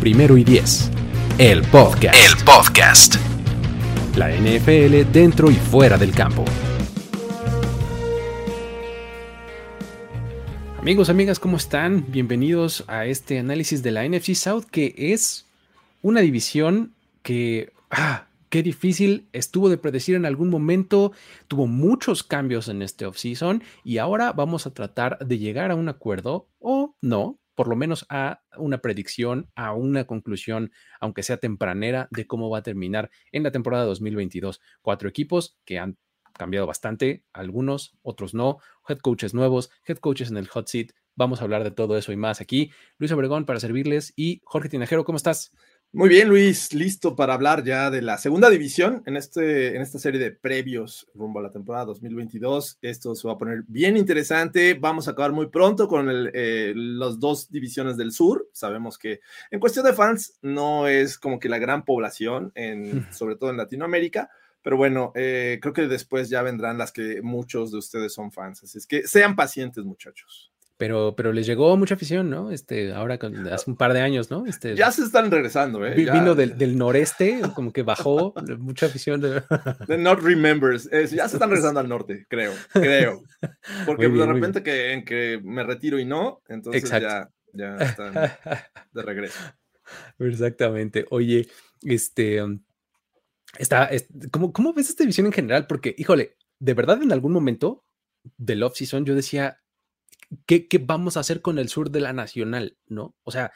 Primero y Diez. El podcast. El podcast. La NFL dentro y fuera del campo. Amigos, amigas, ¿cómo están? Bienvenidos a este análisis de la NFC South, que es una división que, ah, qué difícil estuvo de predecir en algún momento, tuvo muchos cambios en este offseason y ahora vamos a tratar de llegar a un acuerdo o no, por lo menos a una predicción, a una conclusión, aunque sea tempranera, de cómo va a terminar en la temporada 2022. Cuatro equipos que han cambiado bastante, algunos, otros no, head coaches nuevos, head coaches en el hot seat. Vamos a hablar de todo eso y más aquí. Luis Obregón para servirles y Jorge Tinajero, ¿cómo estás? Muy bien, Luis, listo para hablar ya de la segunda división en, este, en esta serie de previos rumbo a la temporada 2022. Esto se va a poner bien interesante. Vamos a acabar muy pronto con el, eh, las dos divisiones del sur. Sabemos que en cuestión de fans no es como que la gran población, en, sobre todo en Latinoamérica, pero bueno, eh, creo que después ya vendrán las que muchos de ustedes son fans. Así es que sean pacientes, muchachos pero, pero les llegó mucha afición, ¿no? Este, ahora hace un par de años, ¿no? Este, ya se están regresando, ¿eh? Vino del, del, noreste, como que bajó mucha afición. De... The Not Remembers. ya se están regresando al norte, creo, creo. Porque de repente que, en que me retiro y no, entonces ya, ya están de regreso. Exactamente. Oye, este, está, ¿cómo, ¿cómo ves esta división en general? Porque, híjole, de verdad en algún momento del off-season yo decía, ¿qué, vamos a hacer con el sur de la nacional? ¿No? O sea,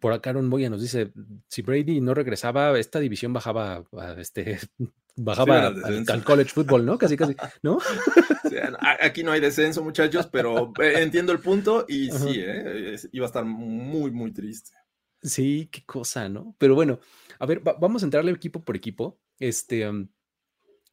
por acá Aaron Moya nos dice, si Brady no regresaba, esta división bajaba, este, bajaba al, college football, ¿no? Casi, casi, ¿no? aquí no hay descenso, muchachos, pero eh, entiendo el punto y sí, ¿eh? iba a estar muy, muy triste. Sí, qué cosa, ¿no? Pero bueno, a ver, vamos a entrarle equipo por equipo. Este,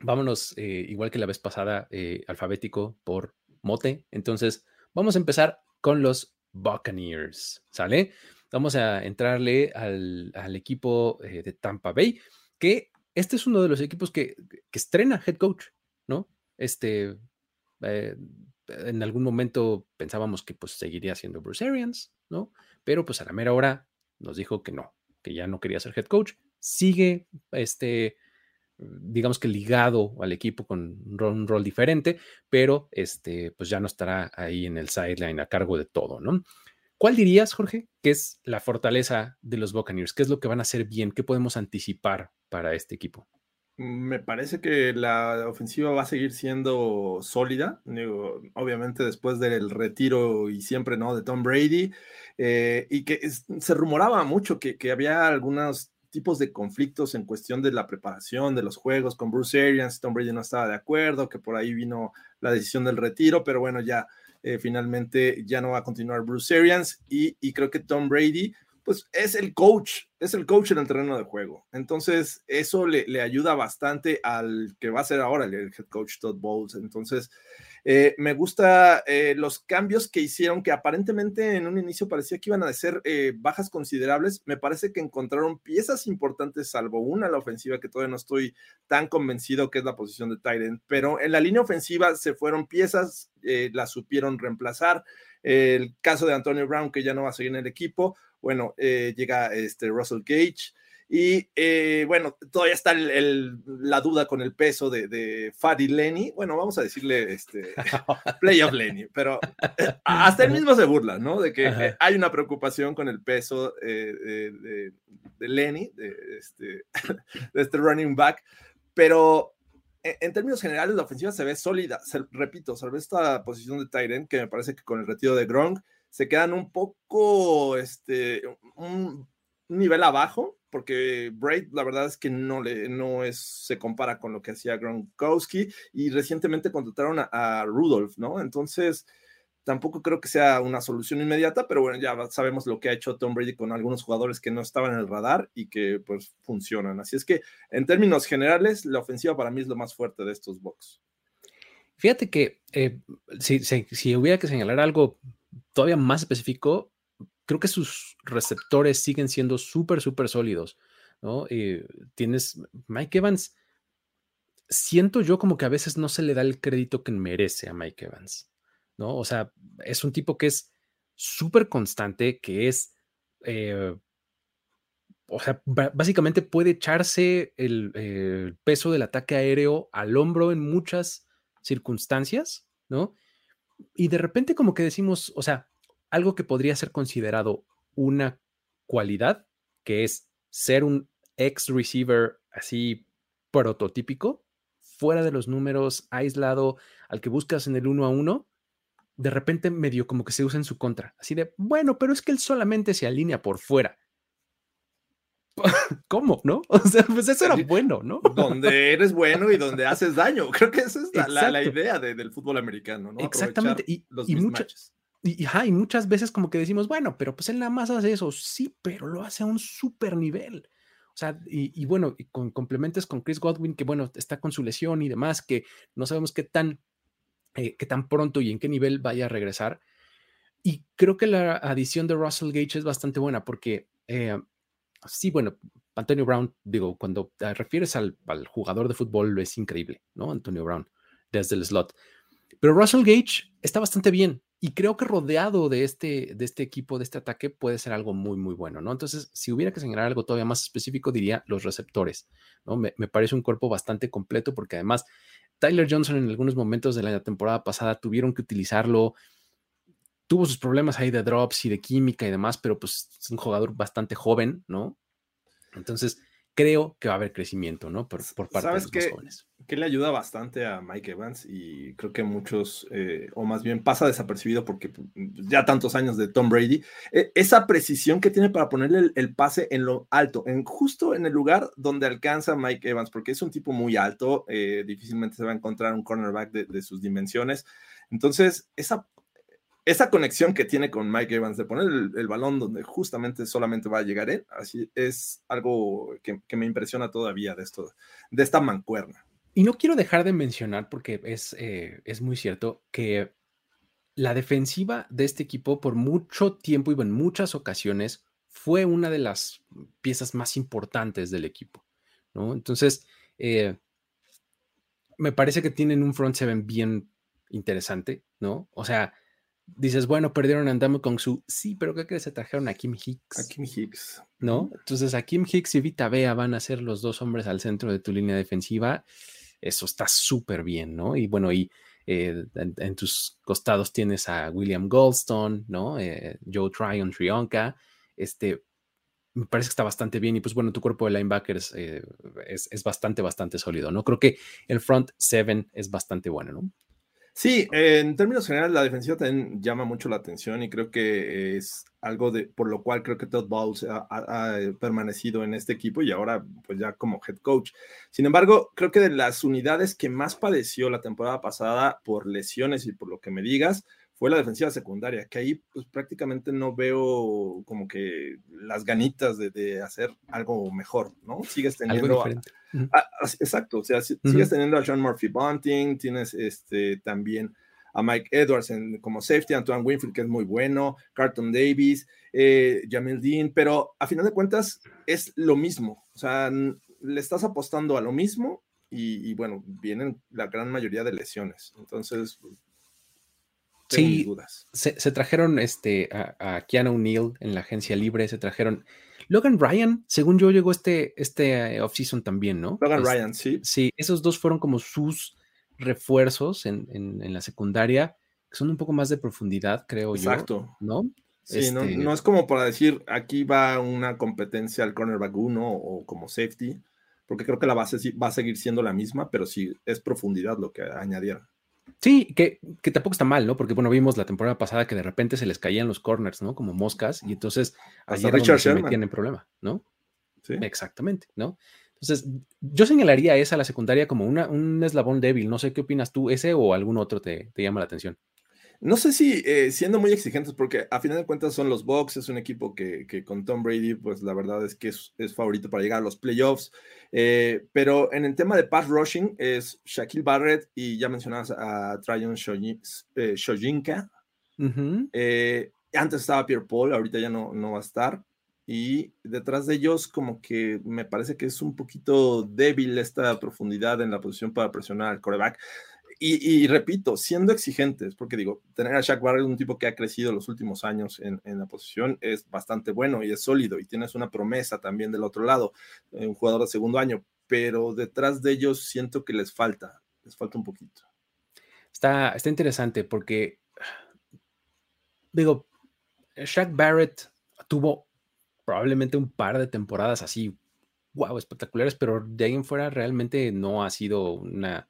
vámonos, eh, igual que la vez pasada, eh, alfabético por mote. Entonces, vamos a empezar con los Buccaneers, ¿sale? Vamos a entrarle al, equipo eh, de Tampa Bay, que este es uno de los equipos que, estrena head coach, ¿no? Este, eh, en algún momento pensábamos que pues seguiría siendo Bruce Arians, ¿no? Pero pues a la mera hora nos dijo que no, que ya no quería ser head coach. Sigue este digamos que ligado al equipo con un rol, diferente, pero este, pues ya no estará ahí en el sideline a cargo de todo, ¿no? ¿Cuál dirías, Jorge, que es la fortaleza de los Buccaneers? ¿Qué es lo que van a hacer bien? ¿Qué podemos anticipar para este equipo? Me parece que la ofensiva va a seguir siendo sólida, obviamente después del retiro y siempre, ¿no? De Tom Brady, eh, y que se rumoraba mucho que, que había algunas tipos de conflictos en cuestión de la preparación de los juegos con Bruce Arians, Tom Brady no estaba de acuerdo, que por ahí vino la decisión del retiro, pero bueno, ya eh, finalmente ya no va a continuar Bruce Arians y, creo que Tom Brady, pues es el coach, es el coach en el terreno de juego. Entonces, eso le, le ayuda bastante al que va a ser ahora el head coach Todd Bowles. Entonces, eh, me gusta eh, los cambios que hicieron, que aparentemente en un inicio parecía que iban a ser eh, bajas considerables. Me parece que encontraron piezas importantes, salvo una la ofensiva, que todavía no estoy tan convencido que es la posición de Tyrant, pero en la línea ofensiva se fueron piezas, las supieron reemplazar. El caso de Antonio Brown, que ya no va a seguir en el equipo, bueno, llega este Russell Gage. Y eh, bueno, todavía está la duda con el peso de, de Fadi Lenny. Bueno, vamos a decirle este, Playoff Lenny, pero eh, hasta él mismo se burla, ¿no? De que eh, hay una preocupación con el peso de, de, Lenny, de este, de este running back. Pero en, términos generales, la ofensiva se ve sólida. repito, sobre esta posición de Tyrant, que me parece que con el retiro de Gronk se quedan un poco, este, un nivel abajo porque Braid la verdad es que no, le, no es, se compara con lo que hacía Gronkowski y recientemente contrataron a, Rudolph, ¿no? Entonces, tampoco creo que sea una solución inmediata, pero bueno, ya sabemos lo que ha hecho Tom Brady con algunos jugadores que no estaban en el radar y que pues funcionan. Así es que en términos generales, la ofensiva para mí es lo más fuerte de estos Bucks. Fíjate que eh, si, si, hubiera que señalar algo todavía más específico, creo que sus receptores siguen siendo súper, súper sólidos. ¿no? Eh, tienes Mike Evans. Siento yo como que a veces no se le da el crédito que merece a Mike Evans. ¿no? O sea, es un tipo que es súper constante, que es, eh, o sea, básicamente puede echarse el, el, peso del ataque aéreo al hombro en muchas circunstancias, ¿no? Y de repente como que decimos, o sea, algo que podría ser considerado una cualidad, que es ser un ex receiver así prototípico, fuera de los números, aislado, al que buscas en el uno a uno, de repente medio como que se usa en su contra. Así de, bueno, pero es que él solamente se alinea por fuera. ¿Cómo? ¿No? O sea, pues eso era bueno, ¿no? Donde eres bueno y donde haces daño. Creo que esa es la, idea del fútbol americano, ¿no? Exactamente. y, muchas, y, y, muchas veces como que decimos, bueno, pero pues él nada más hace eso. Sí, pero lo hace a un super nivel. O sea, y, bueno, y con complementos con Chris Godwin, que bueno, está con su lesión y demás, que no sabemos qué tan, eh, qué tan pronto y en qué nivel vaya a regresar. Y creo que la adición de Russell Gage es bastante buena porque eh, sí, bueno, Antonio Brown, digo, cuando te refieres al, jugador de fútbol, es increíble, ¿no? Antonio Brown, desde el slot. Pero Russell Gage está bastante bien y creo que rodeado de este, de este equipo, de este ataque, puede ser algo muy, muy bueno, ¿no? Entonces, si hubiera que señalar algo todavía más específico, diría los receptores, ¿no? Me, me parece un cuerpo bastante completo porque además Tyler Johnson en algunos momentos de la temporada pasada tuvieron que utilizarlo tuvo sus problemas ahí de drops y de química y demás, pero pues es un jugador bastante joven, ¿no? Entonces, creo que va a haber crecimiento, ¿no? Por, parte de los que, jóvenes. Que le ayuda bastante a Mike Evans y creo que muchos, eh, o más bien pasa desapercibido porque pues, ya tantos años de Tom Brady, e, esa precisión que tiene para ponerle el, pase en lo alto, en justo en el lugar donde alcanza Mike Evans, porque es un tipo muy alto, eh, difícilmente se va a encontrar un cornerback de, de sus dimensiones. Entonces, esa esa conexión que tiene con Mike Evans de poner el, balón donde justamente solamente va a llegar él, así es algo que, me impresiona todavía de esto, de esta mancuerna. Y no quiero dejar de mencionar, porque es, eh, es muy cierto, que la defensiva de este equipo por mucho tiempo y en muchas ocasiones fue una de las piezas más importantes del equipo, ¿no? Entonces, eh, me parece que tienen un front seven bien interesante, ¿no? O sea, dices, bueno, perdieron a Ndamo con su. Sí, pero ¿qué crees? Se trajeron a Kim Hicks. A Kim Hicks. ¿No? Entonces, a Kim Hicks y Vita Bea van a ser los dos hombres al centro de tu línea defensiva. Eso está súper bien, ¿no? Y bueno, y eh, en, tus costados tienes a William Goldstone, ¿no? Eh, Joe Tryon Trionka. Este. Me parece que está bastante bien. Y pues bueno, tu cuerpo de linebackers eh, es, es bastante, bastante sólido, ¿no? Creo que el front seven es bastante bueno, ¿no? Sí, en términos generales, la defensiva también llama mucho la atención y creo que es algo de por lo cual creo que Todd Bowles ha, permanecido en este equipo y ahora pues ya como head coach. Sin embargo, creo que de las unidades que más padeció la temporada pasada por lesiones y por lo que me digas, fue la defensiva secundaria, que ahí pues prácticamente no veo como que las ganitas de, hacer algo mejor, ¿no? Sigues teniendo... exacto, o sea, sigues teniendo a John Murphy Bunting, tienes este también a Mike Edwards como safety, Antoine Winfield, que es muy bueno, Carlton Davis, eh, Jamil Dean, pero a final de cuentas es lo mismo, o sea, le estás apostando a lo mismo y, y bueno, vienen la gran mayoría de lesiones, entonces sí, dudas. Se, trajeron este, a, a Keanu Neal en la agencia libre, se trajeron. Logan Ryan, según yo, llegó este, este eh, offseason también, ¿no? Logan Ryan, sí. Sí, esos dos fueron como sus refuerzos en, en, la secundaria, que son un poco más de profundidad, creo yo. Exacto. ¿No? Sí, no, este no, es como para decir, aquí va una competencia al cornerback 1 o como safety, porque creo que la base va a seguir siendo la misma, pero sí es profundidad lo que añadieron. Sí, que, que, tampoco está mal, ¿no? Porque, bueno, vimos la temporada pasada que de repente se les caían los corners, ¿no? Como moscas, y entonces ayer Richard se metían en problema, ¿no? Sí. Exactamente, ¿no? Entonces, yo señalaría esa la secundaria como una, un eslabón débil. No sé qué opinas tú, ese o algún otro te, te llama la atención. No sé si eh, siendo muy exigentes, porque a final de cuentas son los Bucks, es un equipo que, con Tom Brady, pues la verdad es que es, favorito para llegar a los playoffs. Eh, pero en el tema de pass rushing es Shaquille Barrett y ya mencionabas a Tryon Shojinka. Eh, antes estaba Pierre Paul, ahorita ya no, no va a estar. Y detrás de ellos, como que me parece que es un poquito débil esta profundidad en la posición para presionar al coreback. Y, repito, siendo exigentes, porque digo, tener a Shaq Barrett, un tipo que ha crecido los últimos años en, la posición, es bastante bueno y es sólido. Y tienes una promesa también del otro lado, eh, un jugador de segundo año, pero detrás de ellos siento que les falta, les falta un poquito. Está, está interesante porque, digo, Shaq Barrett tuvo probablemente un par de temporadas así, wow, espectaculares, pero de ahí en fuera realmente no ha sido una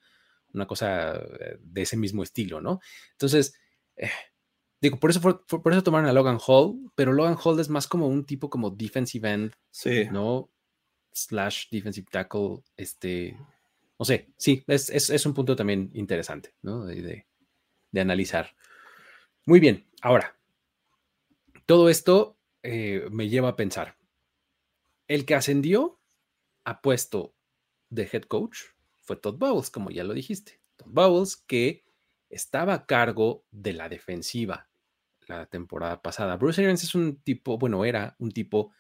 una cosa eh, de ese mismo estilo, ¿no? Entonces, eh, digo, por eso, por eso tomaron a Logan Hall, pero Logan Hall es más como un tipo como defensive end, sí. ¿no? Slash defensive tackle, este, no sé, sí, es, un punto también interesante, ¿no? De, analizar. Muy bien, ahora, todo esto eh, me lleva a pensar, el que ascendió a puesto de head coach fue Todd Bowles, como ya lo dijiste. Todd Bowles que estaba a cargo de la defensiva la temporada pasada. Bruce Arians es un tipo, bueno, era un tipo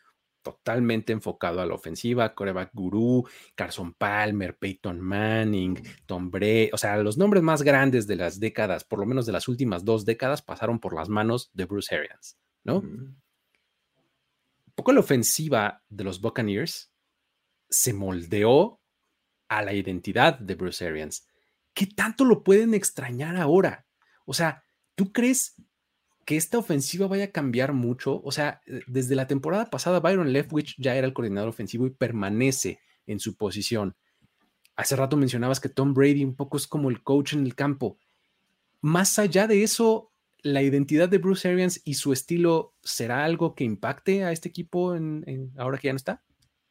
totalmente enfocado a la ofensiva, coreback gurú, Carson Palmer, Peyton Manning, Tom Brady, o sea, los nombres más grandes de las décadas, por lo menos de las últimas dos décadas, pasaron por las manos de Bruce Arians, ¿no? Un poco la ofensiva de los Buccaneers se moldeó a la identidad de Bruce Arians. ¿Qué tanto lo pueden extrañar ahora? O sea, ¿tú crees que esta ofensiva vaya a cambiar mucho? O sea, eh, desde la temporada pasada, Byron Leftwich ya era el coordinador ofensivo y permanece en su posición. Hace rato mencionabas que Tom Brady un poco es como el coach en el campo. Más allá de eso, la identidad de Bruce Arians y su estilo será algo que impacte a este equipo en, ahora que ya no está?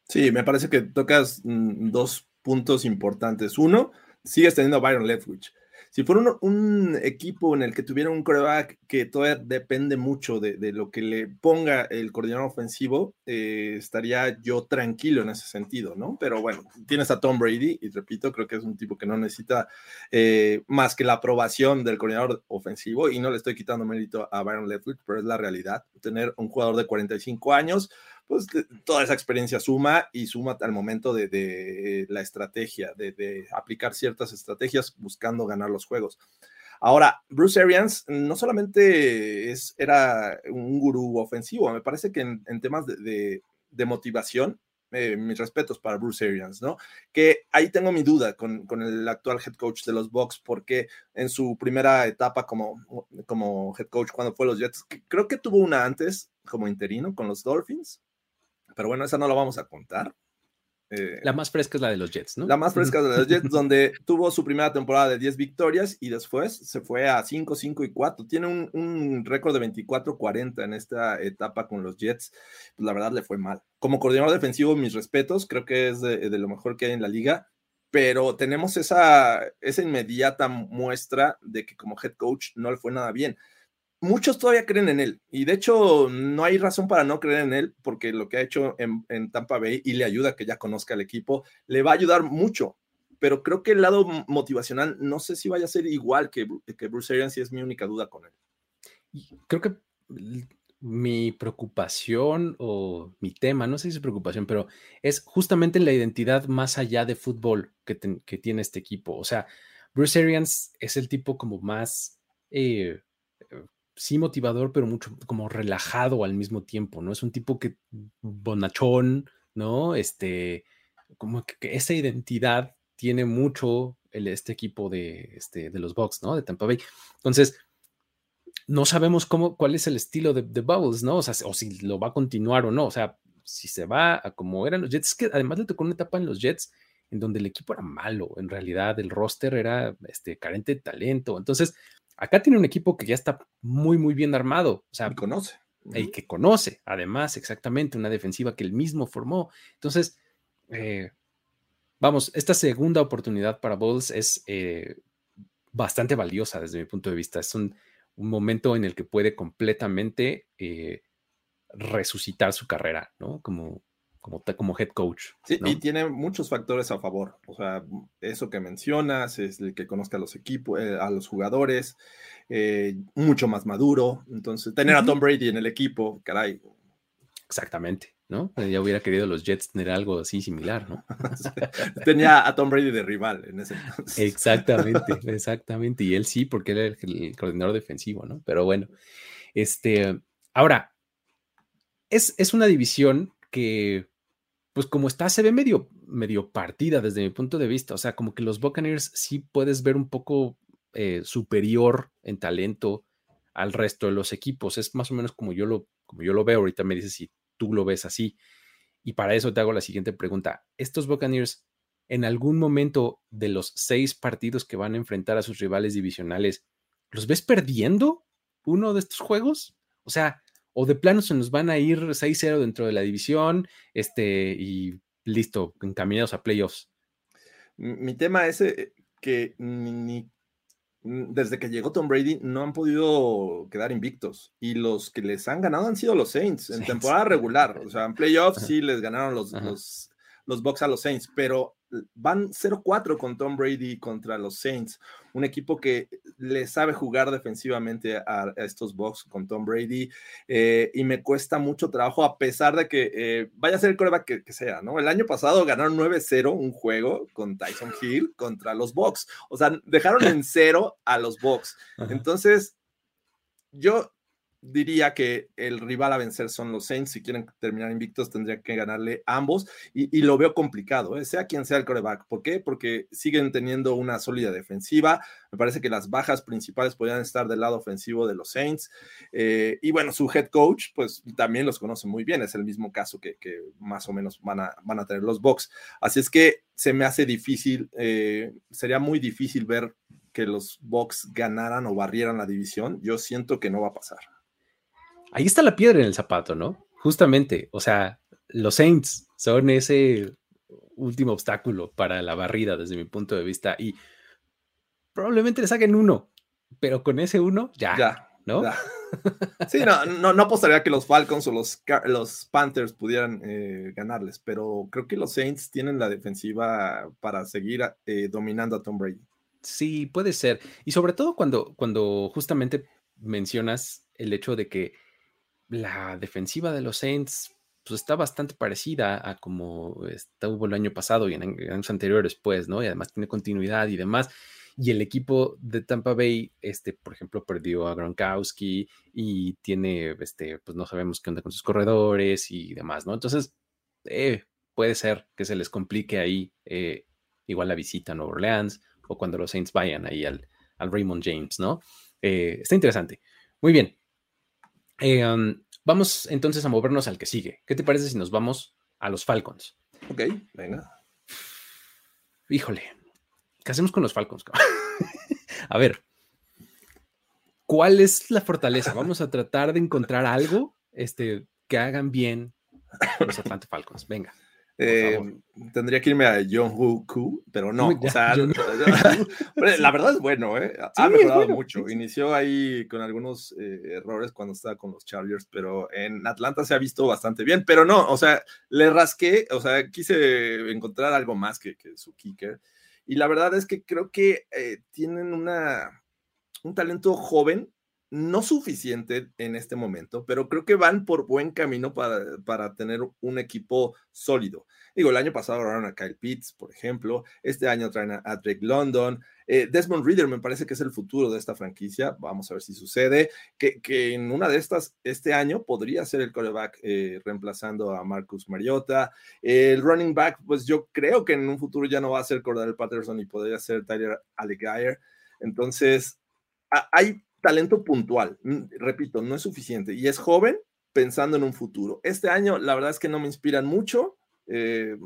Sí, me parece que tocas mm, dos puntos importantes. Uno, sigues teniendo a Byron Leftwich. Si fuera un, equipo en el que tuviera un coreback que todavía depende mucho de, lo que le ponga el coordinador ofensivo, eh, estaría yo tranquilo en ese sentido, ¿no? Pero bueno, tienes a Tom Brady y repito, creo que es un tipo que no necesita eh, más que la aprobación del coordinador ofensivo y no le estoy quitando mérito a Byron Leftwich, pero es la realidad. Tener un jugador de 45 años, pues toda esa experiencia suma y suma al momento de, la estrategia, de, aplicar ciertas estrategias buscando ganar los juegos. Ahora, Bruce Arians no solamente es, era un gurú ofensivo, me parece que en, temas de, motivación, eh, mis respetos para Bruce Arians, ¿no? Que ahí tengo mi duda con, el actual head coach de los Bucks, porque en su primera etapa como head coach cuando fue los Jets, creo que tuvo una antes como interino con los Dolphins, pero bueno, esa no la vamos a contar. Eh, la más fresca es la de los Jets, ¿no? La más fresca es la de los Jets, donde tuvo su primera temporada de 10 victorias y después se fue a 5, 5 y 4. Tiene un, récord de 24-40 en esta etapa con los Jets. Pues la verdad le fue mal. Como coordinador defensivo, mis respetos, creo que es de, lo mejor que hay en la liga, pero tenemos esa, esa inmediata muestra de que como head coach no le fue nada bien muchos todavía creen en él. Y de hecho, no hay razón para no creer en él, porque lo que ha hecho en, Tampa Bay y le ayuda a que ya conozca al equipo, le va a ayudar mucho. Pero creo que el lado motivacional no sé si vaya a ser igual que, que Bruce Arians, y es mi única duda con él. Creo que mi preocupación o mi tema, no sé si es preocupación, pero es justamente la identidad más allá de fútbol que, tiene este equipo. O sea, Bruce Arians es el tipo como más eh, sí motivador, pero mucho como relajado al mismo tiempo, ¿no? Es un tipo que bonachón, ¿no? Este, como que, esa identidad tiene mucho el, este equipo de, este, de los Bucks, ¿no? De Tampa Bay. Entonces, no sabemos cómo, cuál es el estilo de, de Bubbles, ¿no? O sea, o si lo va a continuar o no. O sea, si se va a como eran los Jets, es que además le tocó una etapa en los Jets en donde el equipo era malo, en realidad el roster era este, carente de talento. Entonces, Acá tiene un equipo que ya está muy, muy bien armado. O sea, y conoce. Y que conoce, además, exactamente, una defensiva que él mismo formó. Entonces, eh, vamos, esta segunda oportunidad para Bulls es eh, bastante valiosa desde mi punto de vista. Es un, un momento en el que puede completamente eh, resucitar su carrera, ¿no? Como, como, como head coach. Sí, y tiene muchos factores a favor. O sea, eso que mencionas, es el que conozca a los equipos, eh, a los jugadores, eh, mucho más maduro. Entonces, tener a Tom Brady en el equipo, caray. Exactamente, ¿no? Ya hubiera querido los Jets tener algo así similar, ¿no? Tenía a Tom Brady de rival en ese entonces. Exactamente, exactamente. Y él sí, porque era el, el coordinador defensivo, ¿no? Pero bueno, este, ahora, es, es una división que, pues como está, se ve medio, medio partida desde mi punto de vista. O sea, como que los Buccaneers sí puedes ver un poco eh, superior en talento al resto de los equipos. Es más o menos como yo lo, como yo lo veo. Ahorita me dices si tú lo ves así. Y para eso te hago la siguiente pregunta. ¿Estos Buccaneers en algún momento de los seis partidos que van a enfrentar a sus rivales divisionales, los ves perdiendo uno de estos juegos? O sea, o de plano se nos van a ir 6-0 dentro de la división este, y listo, encaminados a playoffs. Mi tema es eh, que ni, desde que llegó Tom Brady no han podido quedar invictos y los que les han ganado han sido los Saints en temporada regular, o sea, en playoffs sí les ganaron los, los, los Bucks a los Saints, pero van 0-4 con Tom Brady contra los Saints, un equipo que le sabe jugar defensivamente a, estos Bucks con Tom Brady eh, y me cuesta mucho trabajo a pesar de que eh, vaya a ser el coreback que, sea, ¿no? El año pasado ganaron 9-0 un juego con Tyson Hill contra los Bucks, o sea, dejaron en cero a los Bucks. Entonces, yo diría que el rival a vencer son los Saints. Si quieren terminar invictos, tendría que ganarle ambos. Y, lo veo complicado, ¿eh? sea quien sea el coreback. ¿Por qué? Porque siguen teniendo una sólida defensiva. Me parece que las bajas principales podrían estar del lado ofensivo de los Saints. Eh, y bueno, su head coach, pues también los conoce muy bien. Es el mismo caso que, más o menos van a, van a tener los Bucks. Así es que se me hace difícil, eh, sería muy difícil ver que los Bucks ganaran o barrieran la división. Yo siento que no va a pasar ahí está la piedra en el zapato, ¿no? Justamente, o sea, los Saints son ese último obstáculo para la barrida desde mi punto de vista y probablemente le saquen uno, pero con ese uno ya, ya ¿no? Sí, no, no, no, apostaría que los Falcons o los, los Panthers pudieran eh, ganarles, pero creo que los Saints tienen la defensiva para seguir eh, dominando a Tom Brady. Sí, puede ser. Y sobre todo cuando, cuando justamente mencionas el hecho de que la defensiva de los Saints pues, está bastante parecida a como estuvo el año pasado y en años anteriores, pues, ¿no? Y además tiene continuidad y demás. Y el equipo de Tampa Bay, este, por ejemplo, perdió a Gronkowski y tiene, este, pues no sabemos qué onda con sus corredores y demás, ¿no? Entonces, eh, puede ser que se les complique ahí eh, igual la visita a Nueva Orleans o cuando los Saints vayan ahí al, al Raymond James, ¿no? Eh, está interesante. Muy bien. Eh, vamos entonces a movernos al que sigue. ¿Qué te parece si nos vamos a los Falcons? Ok, venga. Híjole, ¿qué hacemos con los Falcons? a ver, ¿cuál es la fortaleza? Vamos a tratar de encontrar algo este, que hagan bien los Atlanta Falcons. Venga. Eh, tendría que irme a John Woo pero no, o sea, la verdad es bueno, ¿eh? ha mejorado mucho. Inició ahí con algunos eh, errores cuando estaba con los Chargers, pero en Atlanta se ha visto bastante bien, pero no, o sea, le rasqué, o sea, quise encontrar algo más que, que su kicker. Y la verdad es que creo que eh, tienen una, un talento joven no suficiente en este momento, pero creo que van por buen camino para, para, tener un equipo sólido. Digo, el año pasado agarraron a Kyle Pitts, por ejemplo, este año traen a, Drake London, eh, Desmond Reader me parece que es el futuro de esta franquicia, vamos a ver si sucede, que, que en una de estas, este año podría ser el coreback eh, reemplazando a Marcus Mariota, el running back, pues yo creo que en un futuro ya no va a ser Cordell Patterson y podría ser Tyler Allegayer, entonces hay talento puntual. Mm, repito, no es suficiente. Y es joven pensando en un futuro. Este año, la verdad es que no me inspiran mucho. Eh,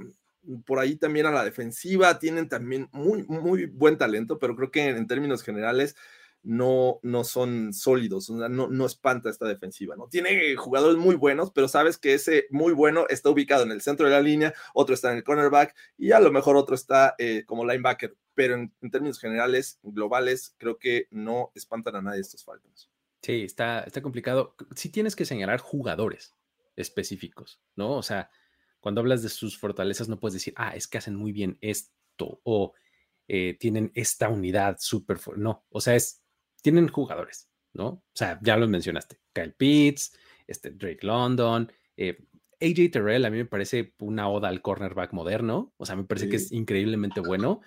por ahí también a la defensiva tienen también muy, muy buen talento, pero creo que en, términos generales no, no son sólidos, no, no espanta esta defensiva, ¿no? Tiene jugadores muy buenos, pero sabes que ese muy bueno está ubicado en el centro de la línea, otro está en el cornerback y a lo mejor otro está eh, como linebacker pero en, términos generales, globales, creo que no espantan a nadie estos Falcons. Sí, está, está complicado. Sí tienes que señalar jugadores específicos, ¿no? O sea, cuando hablas de sus fortalezas no puedes decir, ah, es que hacen muy bien esto o eh, tienen esta unidad súper. No, o sea, es, tienen jugadores, ¿no? O sea, ya lo mencionaste. Kyle Pitts, este, Drake London, eh, AJ Terrell, a mí me parece una oda al cornerback moderno. O sea, me parece que es increíblemente bueno.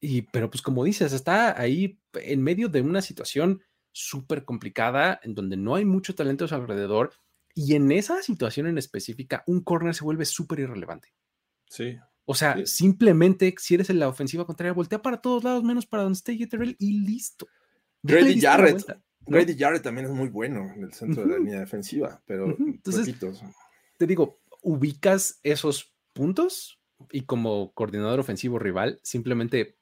Y, pero pues como dices, está ahí en medio de una situación súper complicada en donde no hay mucho talento a su alrededor. Y en esa situación en específica, un corner se vuelve súper irrelevante. Sí. O sea, simplemente si eres en la ofensiva contraria, voltea para todos lados, menos para donde esté Terrell y listo. Grady Jarrett. Grady Jarrett también es muy bueno en el centro de la línea defensiva, pero Entonces, te digo, ubicas esos puntos y como coordinador ofensivo rival, simplemente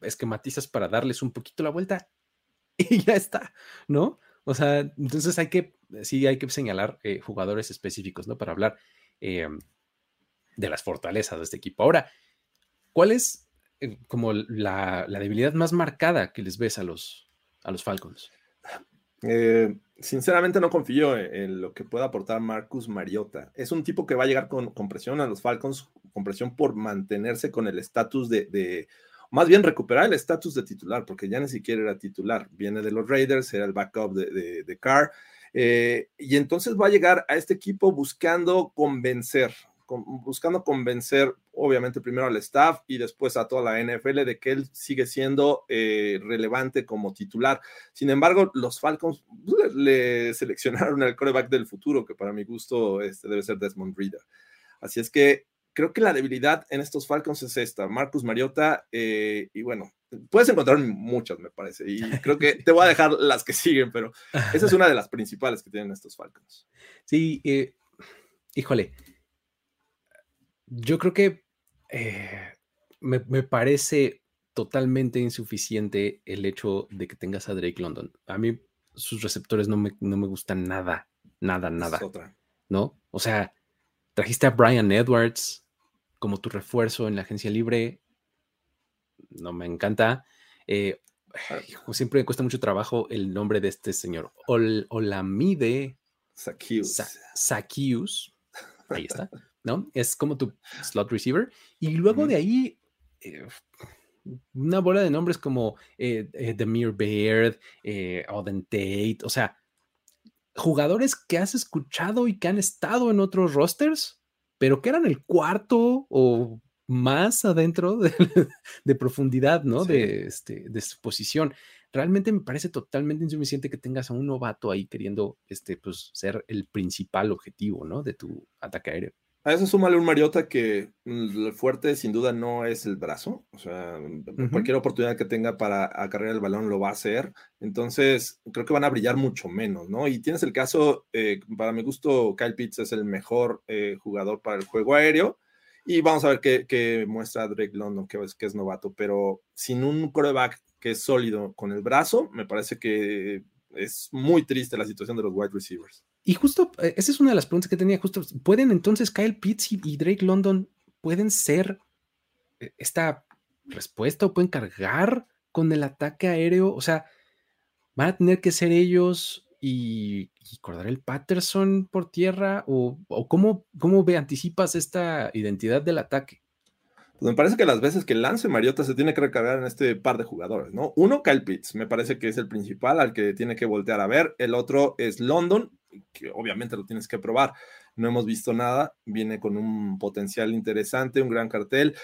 esquematizas para darles un poquito la vuelta y ya está, ¿no? O sea, entonces hay que, sí, hay que señalar eh, jugadores específicos, ¿no? Para hablar em, de las fortalezas de este equipo. Ahora, ¿cuál es eh, como la, debilidad más marcada que les ves a los, a los Falcons? Eh, sinceramente no confío en, lo que pueda aportar Marcus Mariota. Es un tipo que va a llegar con, presión a los Falcons, con presión por mantenerse con el estatus de, más bien recuperar el estatus de titular, porque ya ni siquiera era titular. Viene de los Raiders, era el backup de, de, Carr. Eh, y entonces va a llegar a este equipo buscando convencer, buscando convencer, obviamente, primero al staff y después a toda la NFL de que él sigue siendo eh, relevante como titular. Sin embargo, los Falcons le, seleccionaron al coreback del futuro, que para mi gusto este, debe ser Desmond Reader. Así es que creo que la debilidad en estos Falcons es esta, Marcus Mariota, eh, y bueno, puedes encontrar muchas, me parece, y creo que te voy a dejar las que siguen, pero esa es una de las principales que tienen estos Falcons. Sí, eh, híjole, yo creo que eh, me, parece totalmente insuficiente el hecho de que tengas a Drake London. A mí sus receptores no me, no me gustan nada, nada, nada. ¿No? O sea, trajiste a Brian Edwards como tu refuerzo en la agencia libre. No me encanta. Eh, siempre me cuesta mucho trabajo el nombre de este señor. Ol, Olamide Sakius. Ahí está. ¿no? Es como tu slot receiver. Y luego de ahí, eh, una bola de nombres como eh, eh Demir Baird, Auden Tate, o sea, jugadores que has escuchado y que han estado en otros rosters, pero que eran el cuarto o más adentro de, profundidad, ¿no? De, este, de su posición. Realmente me parece totalmente insuficiente que tengas a un novato ahí queriendo este, pues, ser el principal objetivo, ¿no? De tu ataque aéreo. A eso súmale un Mariota que mm, el fuerte sin duda no es el brazo, o sea, cualquier oportunidad que tenga para acarrear el balón lo va a hacer, entonces creo que van a brillar mucho menos, ¿no? Y tienes el caso, eh, para mi gusto, Kyle Pitts es el mejor eh, jugador para el juego aéreo, y vamos a ver qué, muestra Drake London, que es, que es novato, pero sin un coreback que es sólido con el brazo, me parece que es muy triste la situación de los wide receivers. Y justo, eh, esa es una de las preguntas que tenía, justo, ¿pueden entonces Kyle Pitts y Drake London, pueden ser eh, esta respuesta o pueden cargar con el ataque aéreo? O sea, ¿van a tener que ser ellos y, y el Patterson por tierra? ¿O, cómo, cómo ve, anticipas esta identidad del ataque? Pues me parece que las veces que lance Mariota se tiene que recargar en este par de jugadores, ¿no? Uno, Kyle Pitts, me parece que es el principal al que tiene que voltear a ver. El otro es London, que obviamente lo tienes que probar. No hemos visto nada, viene con un potencial interesante, un gran cartel,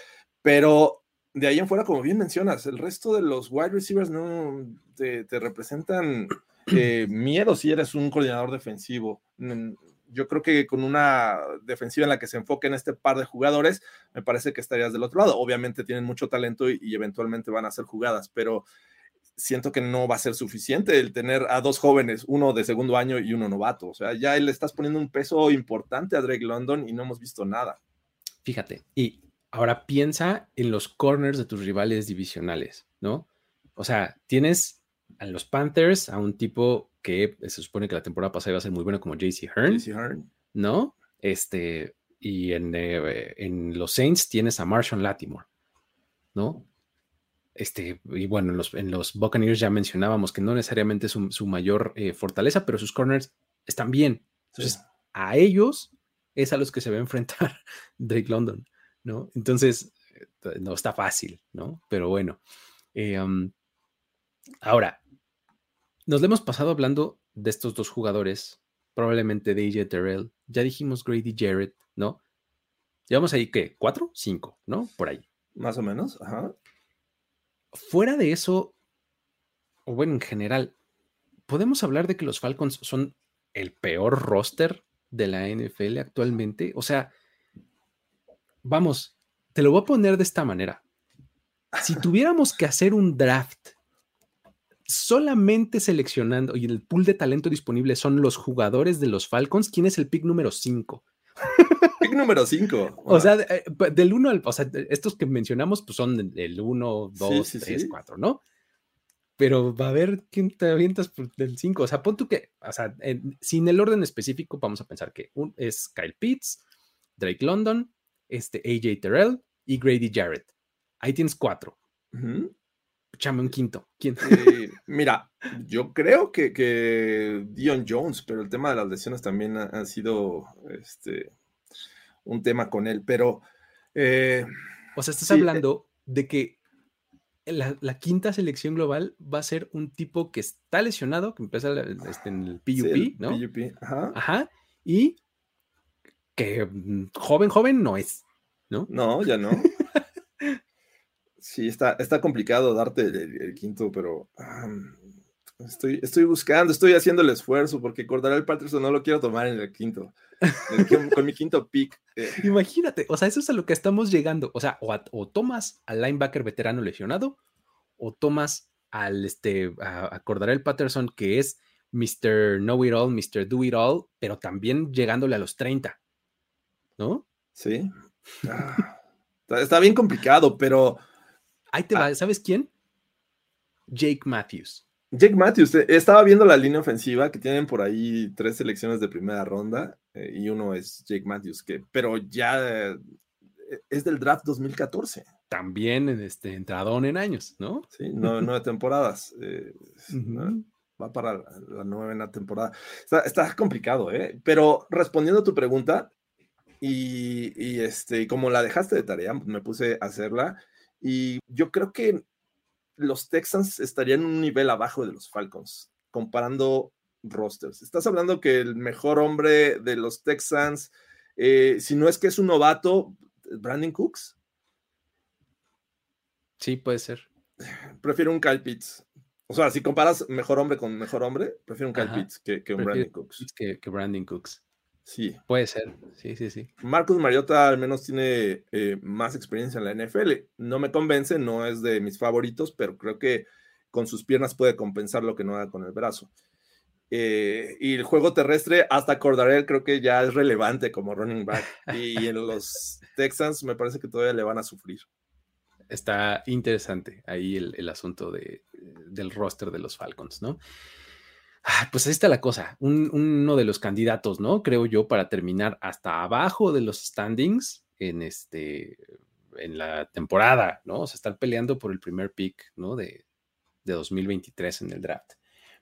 pero de ahí en fuera, como bien mencionas, el resto de los wide receivers no te, representan eh, miedo si eres un coordinador defensivo. Mm, yo creo que con una defensiva en la que se enfoque en este par de jugadores, me parece que estarías del otro lado. Obviamente tienen mucho talento y eventualmente van a hacer jugadas, pero siento que no va a ser suficiente el tener a dos jóvenes, uno de segundo año y uno novato. O sea, ya le estás poniendo un peso importante a Drake London y no hemos visto nada. Fíjate, y ahora piensa en los corners de tus rivales divisionales, ¿no? O sea, tienes a los Panthers, a un tipo que se supone que la temporada pasada iba a ser muy bueno como JC Hearn, ¿no? Este, y en, eh, en los Saints tienes a Marshall Latimore, ¿no? Este, y bueno, en los, en los Buccaneers ya mencionábamos que no necesariamente es su, mayor eh, fortaleza, pero sus corners están bien. Entonces, a ellos es a los que se va a enfrentar Drake London, ¿no? Entonces, eh, no está fácil, ¿no? Pero bueno. Eh, ahora, nos hemos pasado hablando de estos dos jugadores, probablemente de AJ Terrell. Ya dijimos Grady Jarrett, ¿no? Llevamos ahí, ¿qué? ¿Cuatro? Cinco, ¿no? Por ahí. Más o menos, ajá. Fuera de eso, o bueno, en general, ¿podemos hablar de que los Falcons son el peor roster de la NFL actualmente? O sea, vamos, te lo voy a poner de esta manera. Si tuviéramos que hacer un draft solamente seleccionando y el pool de talento disponible son los jugadores de los Falcons, ¿quién es el pick número 5? Pick número 5. O sea, eh, del 1 al. O sea, estos que mencionamos, pues son del 1, 2, 3, 4, ¿no? Pero va a ver quién te avientas del 5. O sea, pon tú que. O sea, sin el orden específico, vamos a pensar que un, es Kyle Pitts, Drake London, este AJ Terrell y Grady Jarrett. Ahí tienes cuatro. Chame un quinto. ¿Quién? Eh, mira, yo creo que, que, Dion Jones, pero el tema de las lesiones también ha, sido este, un tema con él. Pero. Eh, o sea, estás hablando de que la, quinta selección global va a ser un tipo que está lesionado, que empieza este, en el PUP, ¿no? PUP, ajá. Ajá. Y que mm, joven, joven no es, ¿no? No, ya no. Sí, está, está complicado darte el, quinto, pero estoy, estoy buscando, estoy haciendo el esfuerzo porque el Patterson no lo quiero tomar en el quinto, con mi quinto pick. Eh. Imagínate, o sea, eso es a lo que estamos llegando. O sea, o, tomas al linebacker veterano lesionado, o tomas al este, a, el Patterson, que es Mr. Know It All, Mr. Do It All, pero también llegándole a los 30, ¿no? Sí. Ah, está bien complicado, pero Ahí te ah. ¿sabes quién? Jake Matthews. Jake Matthews, eh, estaba viendo la línea ofensiva que tienen por ahí tres selecciones de primera ronda eh, y uno es Jake Matthews, que, pero ya eh, es del draft 2014. También en este entradón en años, ¿no? Sí, nueve, temporadas. Va para la, novena temporada. Está, complicado, ¿eh? Pero respondiendo a tu pregunta, y, y este, como la dejaste de tarea, me puse a hacerla y yo creo que los Texans estarían en un nivel abajo de los Falcons, comparando rosters. Estás hablando que el mejor hombre de los Texans, eh, si no es que es un novato, Brandon Cooks. Sí, puede ser. Prefiero un Kyle Pitts. O sea, si comparas mejor hombre con mejor hombre, prefiero un Kyle Pitts que, un Brandon Cooks. Que, que Brandon Cooks. Sí. Puede ser, sí, sí, sí. Marcus Mariota al menos tiene eh, más experiencia en la NFL. No me convence, no es de mis favoritos, pero creo que con sus piernas puede compensar lo que no haga con el brazo. Eh, y el juego terrestre, hasta Cordarel creo que ya es relevante como running back. y en los Texans me parece que todavía le van a sufrir. Está interesante ahí el, asunto de, del roster de los Falcons, ¿no? Pues ahí está la cosa, uno de los candidatos, ¿no? Creo yo, para terminar hasta abajo de los standings en este, en la temporada, ¿no? O sea, están peleando por el primer pick, ¿no? De, 2023 en el draft.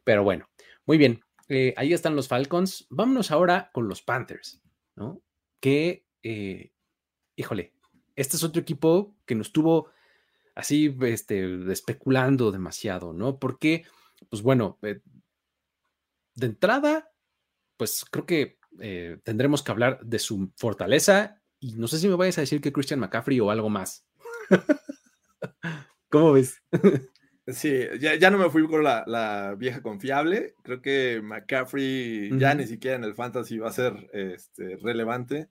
Pero bueno, muy bien, eh, ahí están los Falcons. Vámonos ahora con los Panthers, ¿no? Que, eh, híjole, este es otro equipo que nos tuvo así, este, especulando demasiado, ¿no? Porque, pues bueno, eh, de entrada, pues creo que eh, tendremos que hablar de su fortaleza y no sé si me vayas a decir que Christian McCaffrey o algo más. ¿Cómo ves? Sí, ya, no me fui con la, vieja confiable. Creo que McCaffrey ya ni siquiera en el fantasy va a ser este, relevante.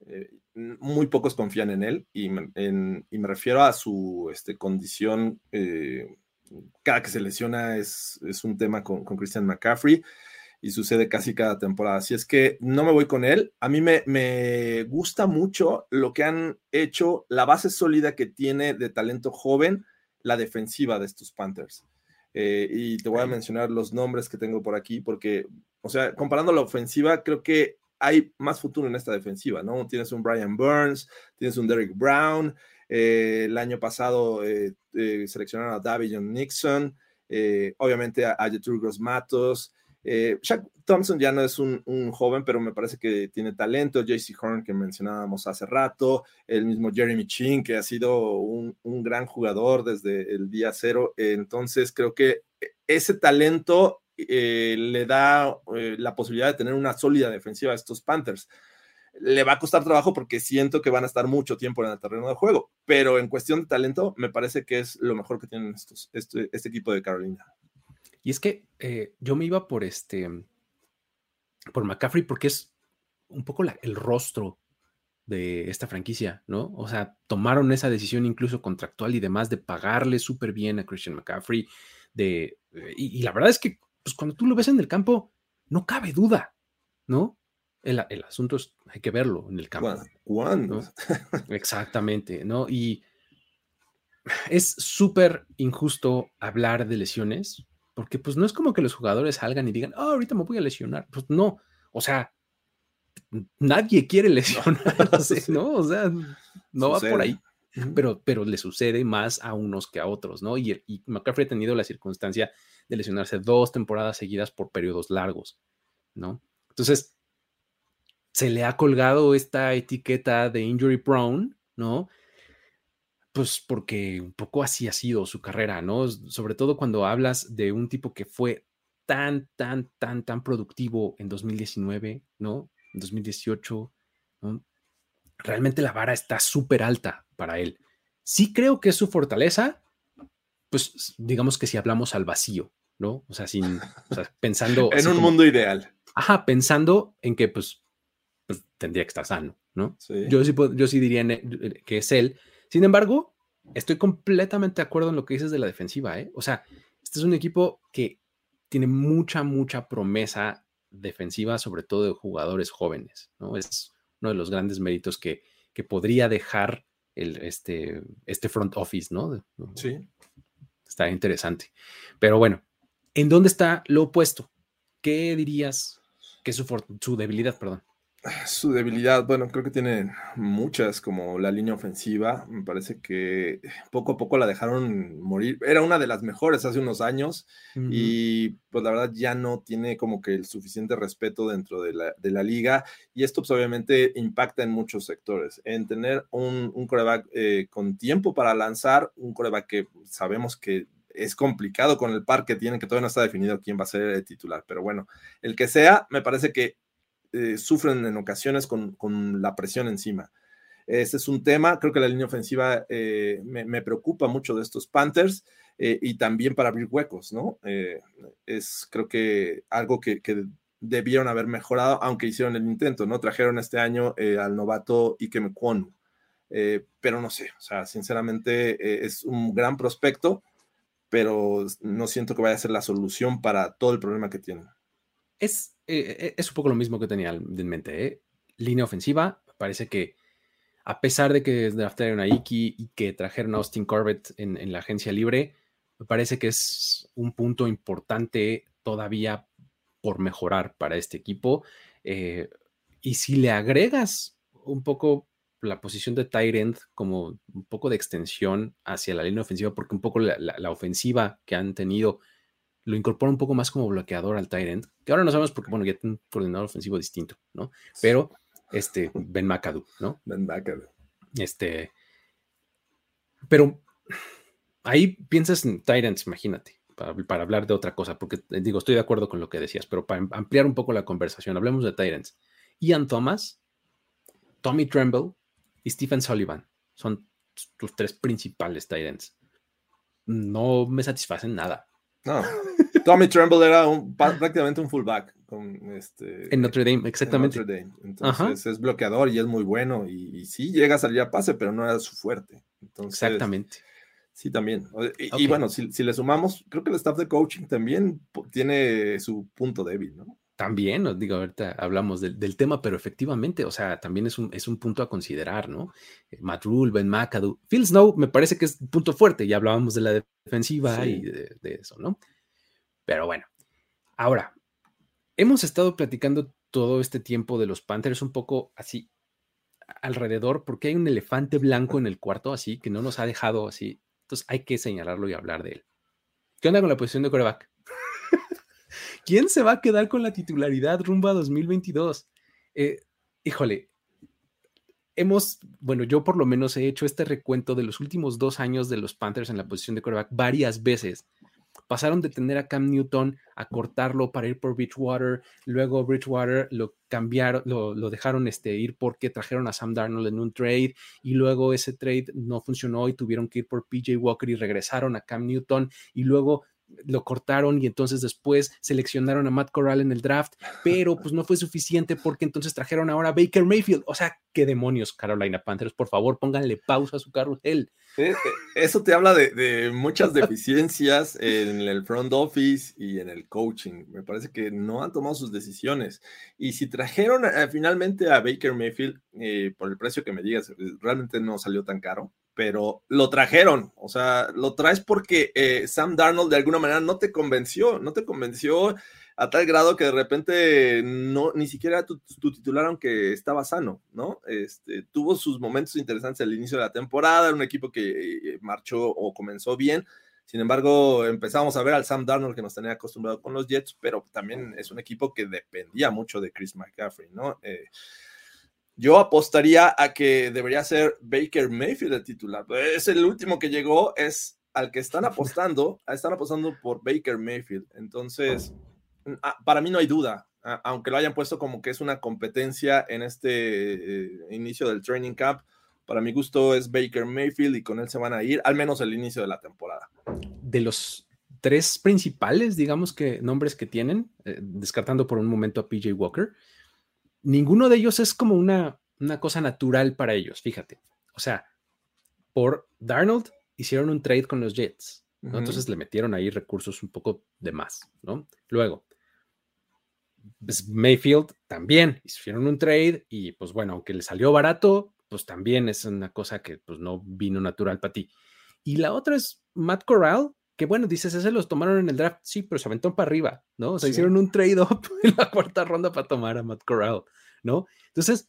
Eh, muy pocos confían en él y, me refiero a su este, condición eh, cada que se lesiona es, es un tema con, con, Christian McCaffrey y sucede casi cada temporada. Así es que no me voy con él. A mí me, me gusta mucho lo que han hecho, la base sólida que tiene de talento joven, la defensiva de estos Panthers. Eh, y te voy a mencionar los nombres que tengo por aquí, porque, o sea, comparando la ofensiva, creo que hay más futuro en esta defensiva, ¿no? Tienes un Brian Burns, tienes un Derek Brown, Eh, el año pasado eh, seleccionaron a David Nixon, obviamente a, a Matos. Shaq Thompson ya no es un, joven, pero me parece que tiene talento. JC Horn, que mencionábamos hace rato, el mismo Jeremy Chin, que ha sido un, gran jugador desde el día cero. entonces, creo que ese talento eh, le da eh, la posibilidad de tener una sólida defensiva a estos Panthers. Le va a costar trabajo porque siento que van a estar mucho tiempo en el terreno de juego, pero en cuestión de talento, me parece que es lo mejor que tienen estos, este, este equipo de Carolina. Y es que eh, yo me iba por este, por McCaffrey, porque es un poco el rostro de esta franquicia, ¿no? O sea, tomaron esa decisión incluso contractual y demás de pagarle súper bien a Christian McCaffrey, de, y, la verdad es que pues cuando tú lo ves en el campo, no cabe duda, ¿no? El, asunto es, hay que verlo en el campo. ¿Cuándo? Exactamente, ¿no? Y es súper injusto hablar de lesiones, porque pues no es como que los jugadores salgan y digan, oh, ahorita me voy a lesionar. Pues no, o sea, nadie quiere lesionarse, ¿no? O sea, no va por ahí. Pero, pero le sucede más a unos que a otros, ¿no? Y, y McCaffrey ha tenido la circunstancia de lesionarse dos temporadas seguidas por periodos largos, ¿no? Entonces, se le ha colgado esta etiqueta de injury prone, ¿no? Pues porque un poco así ha sido su carrera, ¿no? Sobre todo cuando hablas de un tipo que fue tan, tan, tan, tan productivo en 2019, ¿no? En 2018, ¿no? Realmente la vara está súper alta para él. Sí creo que es su fortaleza, pues digamos que si hablamos al vacío, ¿no? O sea, sin, pensando... en un mundo ideal. Ajá, pensando en que pues, pues tendría que estar sano, ¿no? Yo, sí, yo sí diría eh, que es él. Sin embargo, estoy completamente de acuerdo en lo que dices de la defensiva, ¿eh? O sea, este es un equipo que tiene mucha, mucha promesa defensiva, sobre todo de jugadores jóvenes, ¿no? Es uno de los grandes méritos que, que podría dejar el, este, este front office, ¿no? Sí. Está interesante. Pero bueno, ¿En dónde está lo opuesto? ¿Qué dirías que es su, debilidad, perdón? Su debilidad, bueno, creo que tiene muchas, como la línea ofensiva. Me parece que poco a poco la dejaron morir. Era una de las mejores hace unos años y pues la verdad ya no tiene como que el suficiente respeto dentro de la, liga. Y esto pues obviamente impacta en muchos sectores. En tener un, un coreback eh, con tiempo para lanzar, un coreback que sabemos que es complicado con el par que tienen, que todavía no está definido quién va a ser el titular, pero bueno, el que sea, me parece que eh, sufren en ocasiones con, la presión encima. Ese es un tema, creo que la línea ofensiva eh, me, preocupa mucho de estos Panthers eh, y también para abrir huecos, ¿no? es creo que algo que, debieron haber mejorado, aunque hicieron el intento, ¿no? Trajeron este año al novato Ike Kwonu, pero no sé, o sea, sinceramente es un gran prospecto, pero no siento que vaya a ser la solución para todo el problema que tienen. Es, eh, eh, es un poco lo mismo que tenía en mente. ¿eh? Línea ofensiva, parece que a pesar de que draftaron a Iki y que trajeron a Austin Corbett en, la agencia libre, me parece que es un punto importante todavía por mejorar para este equipo. y si le agregas un poco la posición de tight end como un poco de extensión hacia la línea ofensiva, porque un poco la, ofensiva que han tenido lo incorpora un poco más como bloqueador al tight end, que ahora no sabemos porque, bueno, ya tiene un coordinador ofensivo distinto, ¿no? Pero, este, Ben McAdoo, ¿no? Ben McAdoo. Este, pero ahí piensas en tight ends, imagínate, para, para, hablar de otra cosa, porque eh, digo, estoy de acuerdo con lo que decías, pero para ampliar un poco la conversación, hablemos de tight ends. Ian Thomas, Tommy Tremble, y Stephen Sullivan. Son tus tres principales tight No me satisfacen nada. No. Tommy Tremble era prácticamente un fullback. este, en Notre Dame, exactamente. Entonces es bloqueador y es muy bueno. Y, sí llega a salir a pase, pero no era su fuerte. exactamente. Sí, también. Y, bueno, si, si, le sumamos, creo que el staff de coaching también tiene su punto débil, ¿no? También, os digo, ahorita hablamos del, tema, pero efectivamente, o sea, también es un, es un punto a considerar, ¿no? Eh, Matt Rule, Ben McAdoo, Phil Snow me parece que es un punto fuerte, ya hablábamos de la defensiva y de, eso, ¿no? Pero bueno, ahora, hemos estado platicando todo este tiempo de los Panthers un poco así, alrededor porque hay un elefante blanco en el cuarto así que no nos ha dejado así. Entonces hay que señalarlo y hablar de él. ¿Qué onda con la posición de coreback? ¿Quién se va a quedar con la titularidad rumbo a 2022? Eh, híjole, hemos, bueno, yo por lo menos he hecho este recuento de los últimos dos años de los Panthers en la posición de coreback varias veces pasaron de tener a Cam Newton a cortarlo para ir por Bridgewater, luego Bridgewater lo cambiaron, lo, dejaron este, ir porque trajeron a Sam Darnold en un trade y luego ese trade no funcionó y tuvieron que ir por PJ Walker y regresaron a Cam Newton y luego lo cortaron y entonces después seleccionaron a Matt Corral en el draft, pero pues no fue suficiente porque entonces trajeron ahora a Baker Mayfield. O sea, qué demonios, Carolina Panthers, por favor, pónganle pausa a su carrusel. Eso te habla de, muchas deficiencias en el front office y en el coaching. Me parece que no han tomado sus decisiones. Y si trajeron eh, finalmente a Baker Mayfield, eh, por el precio que me digas, realmente no salió tan caro pero lo trajeron, o sea, lo traes porque eh, Sam Darnold de alguna manera no te convenció, no te convenció a tal grado que de repente no, ni siquiera tu, titular, aunque estaba sano, ¿no? Este, tuvo sus momentos interesantes al inicio de la temporada, un equipo que eh, marchó o comenzó bien, sin embargo, empezamos a ver al Sam Darnold que nos tenía acostumbrado con los Jets, pero también es un equipo que dependía mucho de Chris McCaffrey, ¿no? Eh, yo apostaría a que debería ser Baker Mayfield el titular. Es el último que llegó, es al que están apostando, están apostando por Baker Mayfield. Entonces, para mí no hay duda, aunque lo hayan puesto como que es una competencia en este eh, inicio del training camp. Para mi gusto es Baker Mayfield y con él se van a ir, al menos el inicio de la temporada. De los tres principales, digamos que nombres que tienen, eh, descartando por un momento a PJ Walker, ninguno de ellos es como una, una cosa natural para ellos, fíjate. O sea, por Darnold hicieron un trade con los Jets, ¿no? Entonces le metieron ahí recursos un poco de más, ¿no? Luego, pues, Mayfield también hicieron un trade y pues bueno, aunque le salió barato, pues también es una cosa que pues no vino natural para ti. Y la otra es Matt Corral, que bueno, dices, ese los tomaron en el draft, sí, pero se aventó para arriba, ¿no? O sea, hicieron un trade-up en la cuarta ronda para tomar a Matt Corral, ¿no? Entonces,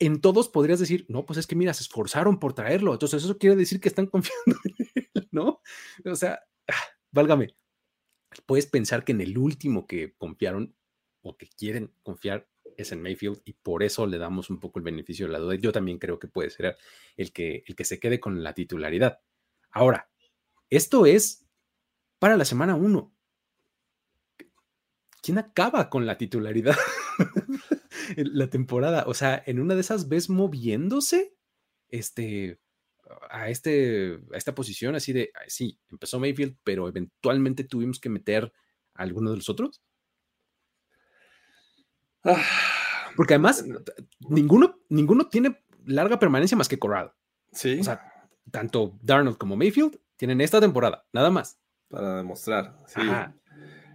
en todos podrías decir, no, pues es que mira, se esforzaron por traerlo, entonces eso quiere decir que están confiando en él, ¿no? O sea, ah, válgame, puedes pensar que en el último que confiaron o que quieren confiar es en Mayfield y por eso le damos un poco el beneficio de la duda. Yo también creo que puede ser el que, el que se quede con la titularidad. Ahora, esto es para la semana 1. ¿Quién acaba con la titularidad? la temporada. O sea, en una de esas ves moviéndose este, a, este, a esta posición así de, sí, empezó Mayfield, pero eventualmente tuvimos que meter a alguno de los otros. Ah, Porque además, ninguno, ninguno tiene larga permanencia más que Corrado. Sí. O sea, tanto Darnold como Mayfield tienen esta temporada, nada más. Para demostrar, sí.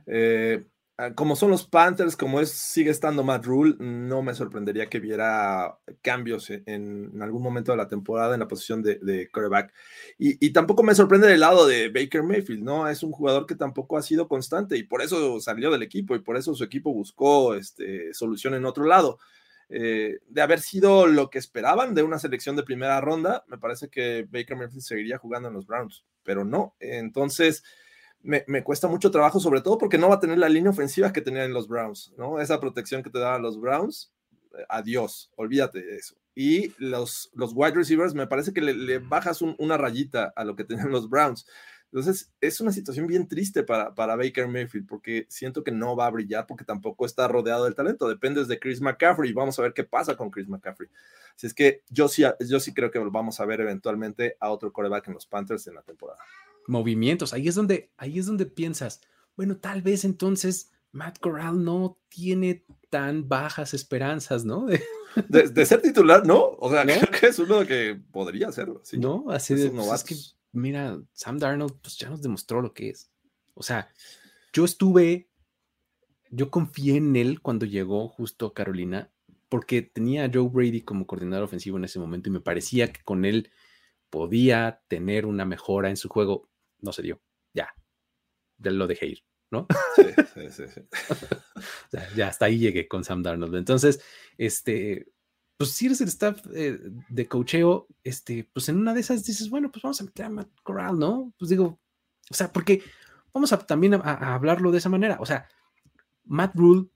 Eh, ah, como son los Panthers, como es, sigue estando Matt Rule, no me sorprendería que viera cambios en, algún momento de la temporada en la posición de, de quarterback. Y, tampoco me sorprende del lado de Baker Mayfield, ¿no? Es un jugador que tampoco ha sido constante y por eso salió del equipo y por eso su equipo buscó este, solución en otro lado. Eh, de haber sido lo que esperaban de una selección de primera ronda, me parece que Baker Mayfield seguiría jugando en los Browns, pero no. Entonces, me, cuesta mucho trabajo, sobre todo porque no va a tener la línea ofensiva que tenía en los Browns, ¿no? Esa protección que te daban los Browns, eh, adiós, olvídate de eso. Y los, los wide receivers, me parece que le, bajas una rayita a lo que tenían los Browns. Entonces, es una situación bien triste para, para Baker Mayfield, porque siento que no va a brillar, porque tampoco está rodeado del talento. Dependes de Chris McCaffrey. Vamos a ver qué pasa con Chris McCaffrey. Así es que yo sí, yo sí creo que vamos a ver eventualmente a otro coreback en los Panthers en la temporada. Movimientos. Ahí es donde, ahí es donde piensas, bueno, tal vez entonces Matt Corral no tiene tan bajas esperanzas, ¿no? De, ser titular, ¿no? O sea, creo que es uno que podría serlo. No, así de. Pues, que mira, Sam Darnold pues ya nos demostró lo que es. O sea, yo estuve, yo confié en él cuando llegó justo a Carolina, porque tenía a Joe Brady como coordinador ofensivo en ese momento y me parecía que con él podía tener una mejora en su juego. No se dio, ya, ya lo dejé ir, ¿no? Sí, sí, sí. ya hasta ahí llegué con Sam Darnold. Entonces, este, pues si eres el staff eh, de cocheo, este, pues en una de esas dices, bueno, pues vamos a meter a Matt Corral, ¿no? Pues digo, o sea, porque vamos a también a, hablarlo de esa manera. O sea, Matt Rule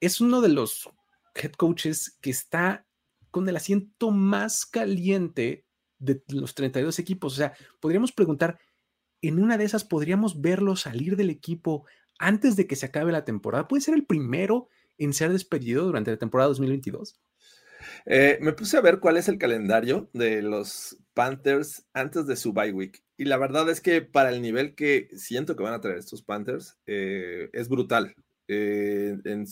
es uno de los head coaches que está con el asiento más caliente de los 32 equipos. O sea, podríamos preguntar, en una de esas podríamos verlo salir del equipo antes de que se acabe la temporada. ¿Puede ser el primero en ser despedido durante la temporada 2022? Eh, me puse a ver cuál es el calendario de los Panthers antes de su bye week. Y la verdad es que para el nivel que siento que van a traer estos Panthers, eh, es brutal. Eh, en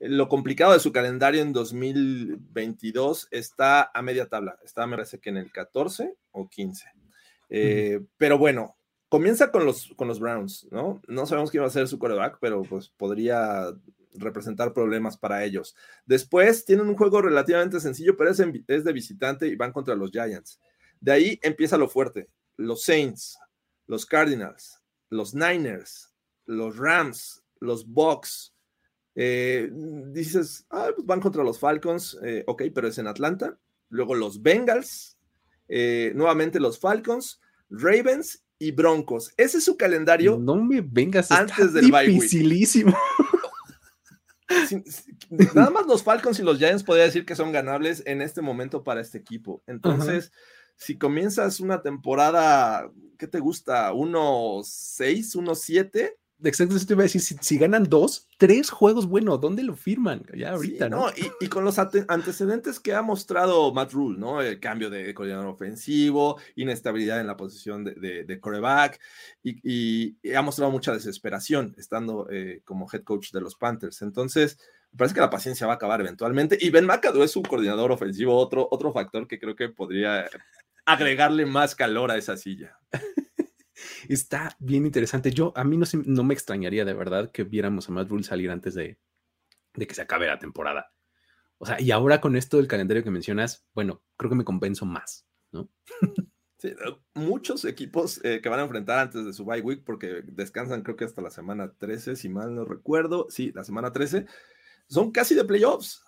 lo complicado de su calendario en 2022 está a media tabla. Está, me parece que en el 14 o 15. Pero bueno, comienza con los, con los Browns, ¿no? No sabemos quién va a ser su quarterback, pero pues podría representar problemas para ellos. Después tienen un juego relativamente sencillo, pero es, de visitante y van contra los Giants. De ahí empieza lo fuerte. Los Saints, los Cardinals, los Niners, los Rams, los Bucks. Eh, dices, ah, pues van contra los Falcons, eh, ok, pero es en Atlanta. Luego los Bengals, eh, nuevamente los Falcons, Ravens y Broncos. Ese es su calendario. No me vengas antes del dificilísimo. Nada más los Falcons y los Giants podría decir que son ganables en este momento para este equipo. Entonces, si comienzas una temporada, ¿qué te gusta? ¿1-6, 1-7? Exacto, eso te iba a decir, si, ganan dos, tres juegos, bueno, ¿dónde lo firman? Ya ahorita, ¿no? Y, con los antecedentes que ha mostrado Matt Rule, ¿no? El cambio de coordinador ofensivo, inestabilidad en la posición de, de, coreback, y, ha mostrado mucha desesperación estando eh, como head coach de los Panthers. Entonces, me parece que la paciencia va a acabar eventualmente, y Ben McAdoo es su coordinador ofensivo, otro, otro factor que creo que podría agregarle más calor a esa silla. Está bien interesante. Yo, a mí no, no me extrañaría de verdad que viéramos a Matt Rule salir antes de, que se acabe la temporada. O sea, y ahora con esto del calendario que mencionas, bueno, creo que me compenso más, ¿no? Sí, eh, muchos equipos eh, que van a enfrentar antes de su bye week, porque descansan creo que hasta la semana 13, si mal no recuerdo, sí, la semana 13, son casi de playoffs.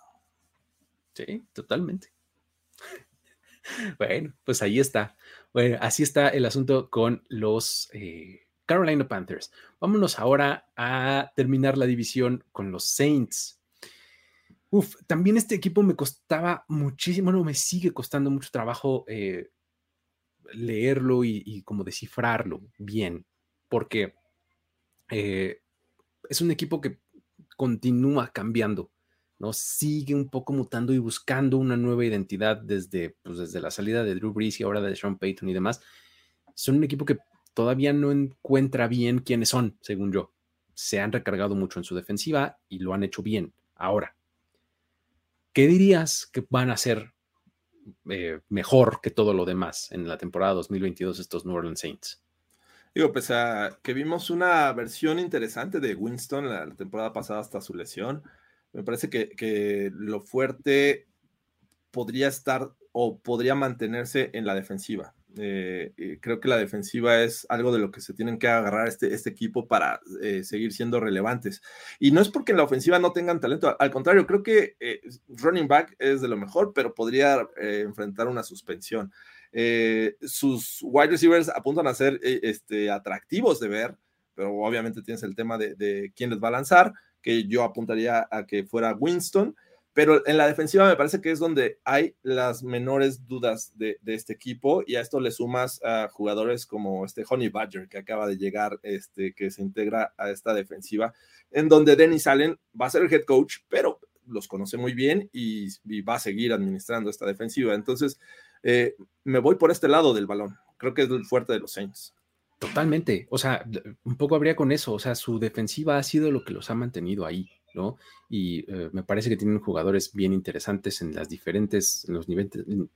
Sí, totalmente. Bueno, pues ahí está. Bueno, así está el asunto con los eh, Carolina Panthers. Vámonos ahora a terminar la división con los Saints. Uf, también este equipo me costaba muchísimo, no, me sigue costando mucho trabajo eh, leerlo y, como descifrarlo bien, porque eh, es un equipo que continúa cambiando ¿no? Sigue un poco mutando y buscando una nueva identidad desde, pues, desde la salida de Drew Brees y ahora de Sean Payton y demás. Son un equipo que todavía no encuentra bien quiénes son, según yo. Se han recargado mucho en su defensiva y lo han hecho bien. Ahora, ¿qué dirías que van a ser eh, mejor que todo lo demás en la temporada 2022 estos New Orleans Saints? Digo, pues que vimos una versión interesante de Winston la temporada pasada hasta su lesión. Me parece que, lo fuerte podría estar o podría mantenerse en la defensiva. Eh, creo que la defensiva es algo de lo que se tienen que agarrar este, este equipo para eh, seguir siendo relevantes. Y no es porque en la ofensiva no tengan talento, al contrario, creo que eh, running back es de lo mejor, pero podría enfrentar una suspensión. sus wide receivers apuntan a ser este, atractivos de ver, pero obviamente tienes el tema de, de quién les va a lanzar que yo apuntaría a que fuera Winston, pero en la defensiva me parece que es donde hay las menores dudas de, este equipo y a esto le sumas a jugadores como este Honey Badger que acaba de llegar, este, que se integra a esta defensiva, en donde Dennis Allen va a ser el head coach, pero los conoce muy bien y, va a seguir administrando esta defensiva. Entonces, eh, me voy por este lado del balón. Creo que es el fuerte de los Saints. Totalmente. O sea, un poco habría con eso. O sea, su defensiva ha sido lo que los ha mantenido ahí, ¿no? Y eh, me parece que tienen jugadores bien interesantes en las diferentes, en los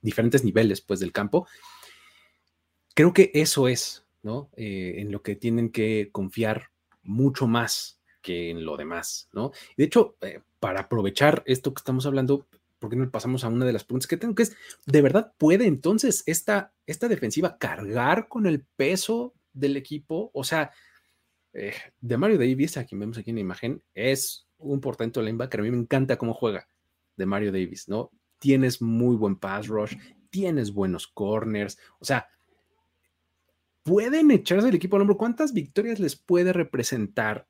diferentes niveles, pues, del campo. Creo que eso es, ¿no? Eh, en lo que tienen que confiar mucho más que en lo demás, ¿no? De hecho, eh, para aprovechar esto que estamos hablando, ¿por qué no pasamos a una de las preguntas que tengo? Que es, ¿de verdad puede entonces esta, esta defensiva cargar con el peso del equipo, o sea, eh, de Mario Davis, a quien vemos aquí en la imagen, es un portento linebacker. A mí me encanta cómo juega, de Mario Davis, ¿no? Tienes muy buen pass rush, tienes buenos corners, o sea, pueden echarse el equipo al hombro. ¿Cuántas victorias les puede representar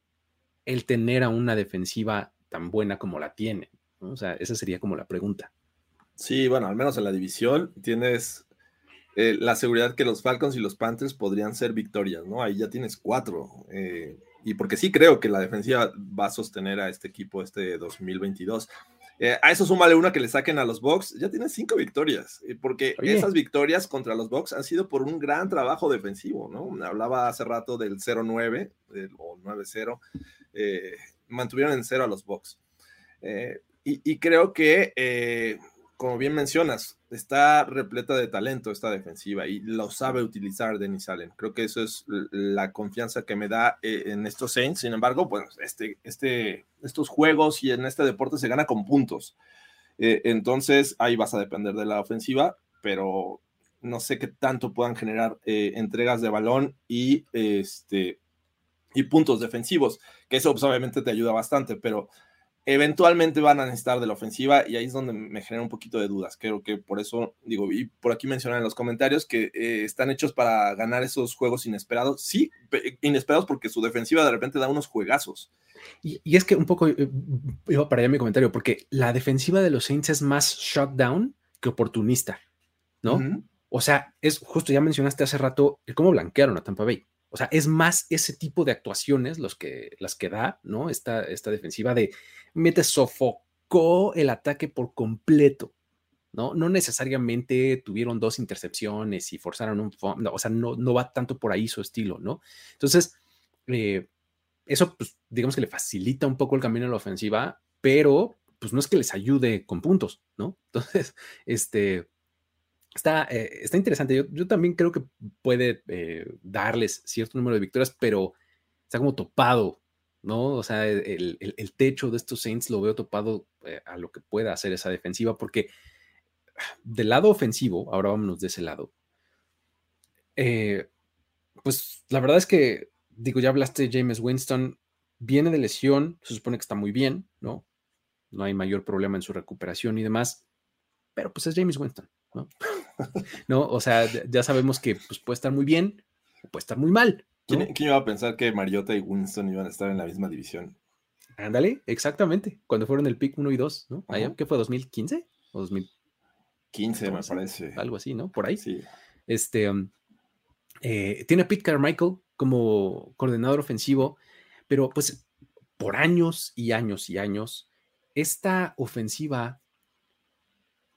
el tener a una defensiva tan buena como la tiene? O sea, esa sería como la pregunta. Sí, bueno, al menos en la división tienes eh, la seguridad que los Falcons y los Panthers podrían ser victorias, ¿no? Ahí ya tienes cuatro. Eh, y porque sí creo que la defensiva va a sostener a este equipo este 2022. Eh, a eso súmale una que le saquen a los Bucks, ya tienes cinco victorias, porque esas victorias contra los Bucks han sido por un gran trabajo defensivo, ¿no? Hablaba hace rato del 0-9 o 9-0, mantuvieron en cero a los Bucks. Y, y, creo que como bien mencionas, está repleta de talento esta defensiva y lo sabe utilizar Denis Allen. Creo que eso es la confianza que me da eh, en estos Saints. Sin embargo, pues este, este, estos juegos y en este deporte se gana con puntos. Eh, entonces ahí vas a depender de la ofensiva, pero no sé qué tanto puedan generar eh, entregas de balón y, este, y puntos defensivos, que eso pues, obviamente te ayuda bastante, pero eventualmente van a necesitar de la ofensiva y ahí es donde me genera un poquito de dudas. Creo que por eso digo, y por aquí mencionan en los comentarios que eh, están hechos para ganar esos juegos inesperados. Sí, inesperados porque su defensiva de repente da unos juegazos. Y, es que un poco eh, iba para allá mi comentario, porque la defensiva de los Saints es más shutdown que oportunista, ¿no? O sea, es justo, ya mencionaste hace rato cómo blanquearon a Tampa Bay. O sea, es más ese tipo de actuaciones los que, las que da, ¿no? Esta, esta defensiva de mete sofocó el ataque por completo, ¿no? No necesariamente tuvieron dos intercepciones y forzaron un, o sea, no, no va tanto por ahí su estilo, ¿no? Entonces, eh, eso, pues, digamos que le facilita un poco el camino a la ofensiva, pero, pues, no es que les ayude con puntos, ¿no? Entonces, este, Está, eh, está interesante. Yo, también creo que puede eh, darles cierto número de victorias, pero está como topado, ¿no? O sea, el, techo de estos Saints lo veo topado eh, a lo que pueda hacer esa defensiva, porque del lado ofensivo, ahora vámonos de ese lado, pues la verdad es que, digo, ya hablaste de James Winston, viene de lesión, se supone que está muy bien, ¿no? No hay mayor problema en su recuperación y demás, pero pues es James Winston, ¿no? ¿No? O sea, ya sabemos que pues, puede estar muy bien o puede estar muy mal. ¿Quién, iba a pensar que Mariota y Winston iban a estar en la misma división? Ándale, exactamente. Cuando fueron el pick 1 y 2, ¿no? ¿Qué fue? ¿2015 o 2015, me parece. Algo así, ¿no? Por ahí. Sí. Este, um, eh, tiene a Pete Carmichael como coordinador ofensivo, pero pues por años y años y años, esta ofensiva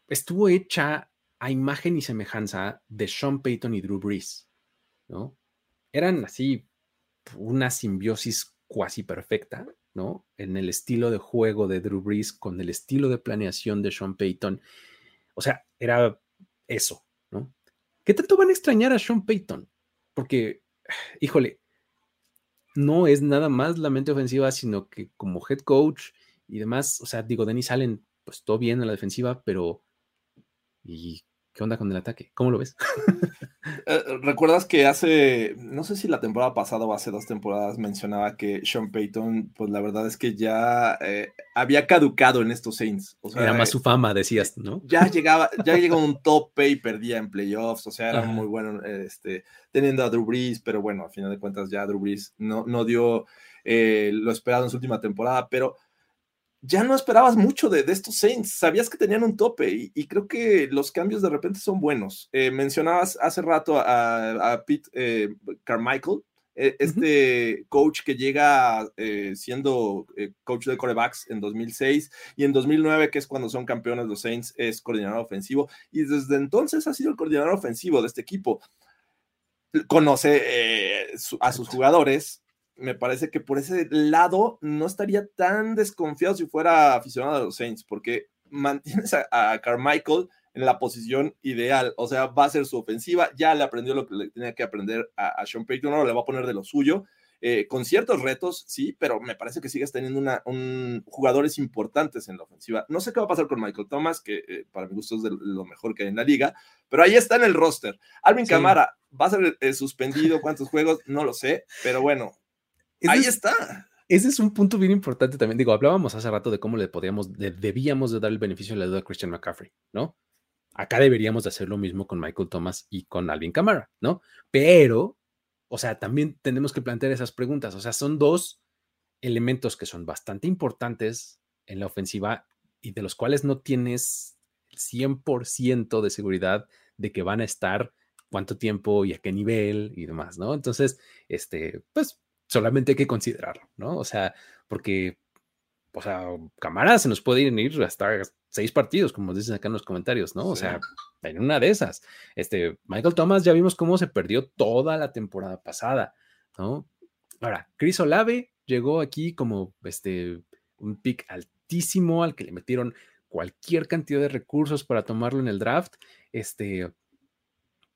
estuvo hecha a imagen y semejanza de Sean Payton y Drew Brees, ¿no? Eran así una simbiosis cuasi perfecta, ¿no? En el estilo de juego de Drew Brees con el estilo de planeación de Sean Payton. O sea, era eso, ¿no? ¿Qué tanto van a extrañar a Sean Payton? Porque, híjole, no es nada más la mente ofensiva, sino que como head coach y demás, o sea, digo, Denis Allen, pues todo bien en la defensiva, pero ¿y ¿Qué onda con el ataque? ¿Cómo lo ves? Eh, ¿Recuerdas que hace, no sé si la temporada pasada o hace dos temporadas mencionaba que Sean Payton, pues la verdad es que ya eh, había caducado en estos Saints? era más su fama, decías, ¿no? Ya llegaba, ya llegó a un top y perdía en playoffs, o sea, era muy bueno este, teniendo a Drew Brees, pero bueno, a final de cuentas ya Drew Brees no, no dio eh, lo esperado en su última temporada, pero ya no esperabas mucho de, estos Saints, sabías que tenían un tope y, creo que los cambios de repente son buenos. Eh, mencionabas hace rato a, Pete eh, Carmichael, eh, este coach que llega siendo coach de corebacks en 2006 y en 2009, que es cuando son campeones los Saints, es coordinador ofensivo y desde entonces ha sido el coordinador ofensivo de este equipo. Conoce a sus jugadores, me parece que por ese lado no estaría tan desconfiado si fuera aficionado a los Saints, porque mantienes a, Carmichael en la posición ideal, o sea, va a ser su ofensiva, ya le aprendió lo que le tenía que aprender a, Sean Payton, ahora le va a poner de lo suyo, eh, con ciertos retos, sí, pero me parece que sigues teniendo una, un, jugadores importantes en la ofensiva. No sé qué va a pasar con Michael Thomas, que eh, para mi gusto es de lo mejor que hay en la liga, pero ahí está en el roster. Alvin Camara va a ser eh, suspendido, cuántos juegos, no lo sé, pero bueno, Ahí está. ese es un punto bien importante también. Digo, hablábamos hace rato de cómo le podíamos, debíamos de dar el beneficio de la duda a Christian McCaffrey, ¿no? Acá deberíamos de hacer lo mismo con Michael Thomas y con Alvin Kamara, ¿no? Pero, o sea, también tenemos que plantear esas preguntas. O sea, son dos elementos que son bastante importantes en la ofensiva y de los cuales no tienes el 100% de seguridad de que van a estar cuánto tiempo y a qué nivel y demás, ¿no? Entonces, este, pues solamente hay que considerarlo, ¿no? O sea, porque, o sea, Camara se nos puede ir hasta seis partidos, como dicen acá en los comentarios, ¿no? O sea, en una de esas. Este, Michael Thomas ya vimos cómo se perdió toda la temporada pasada, ¿no? Ahora, Chris Olave llegó aquí como este, un pick altísimo al que le metieron cualquier cantidad de recursos para tomarlo en el draft. Este,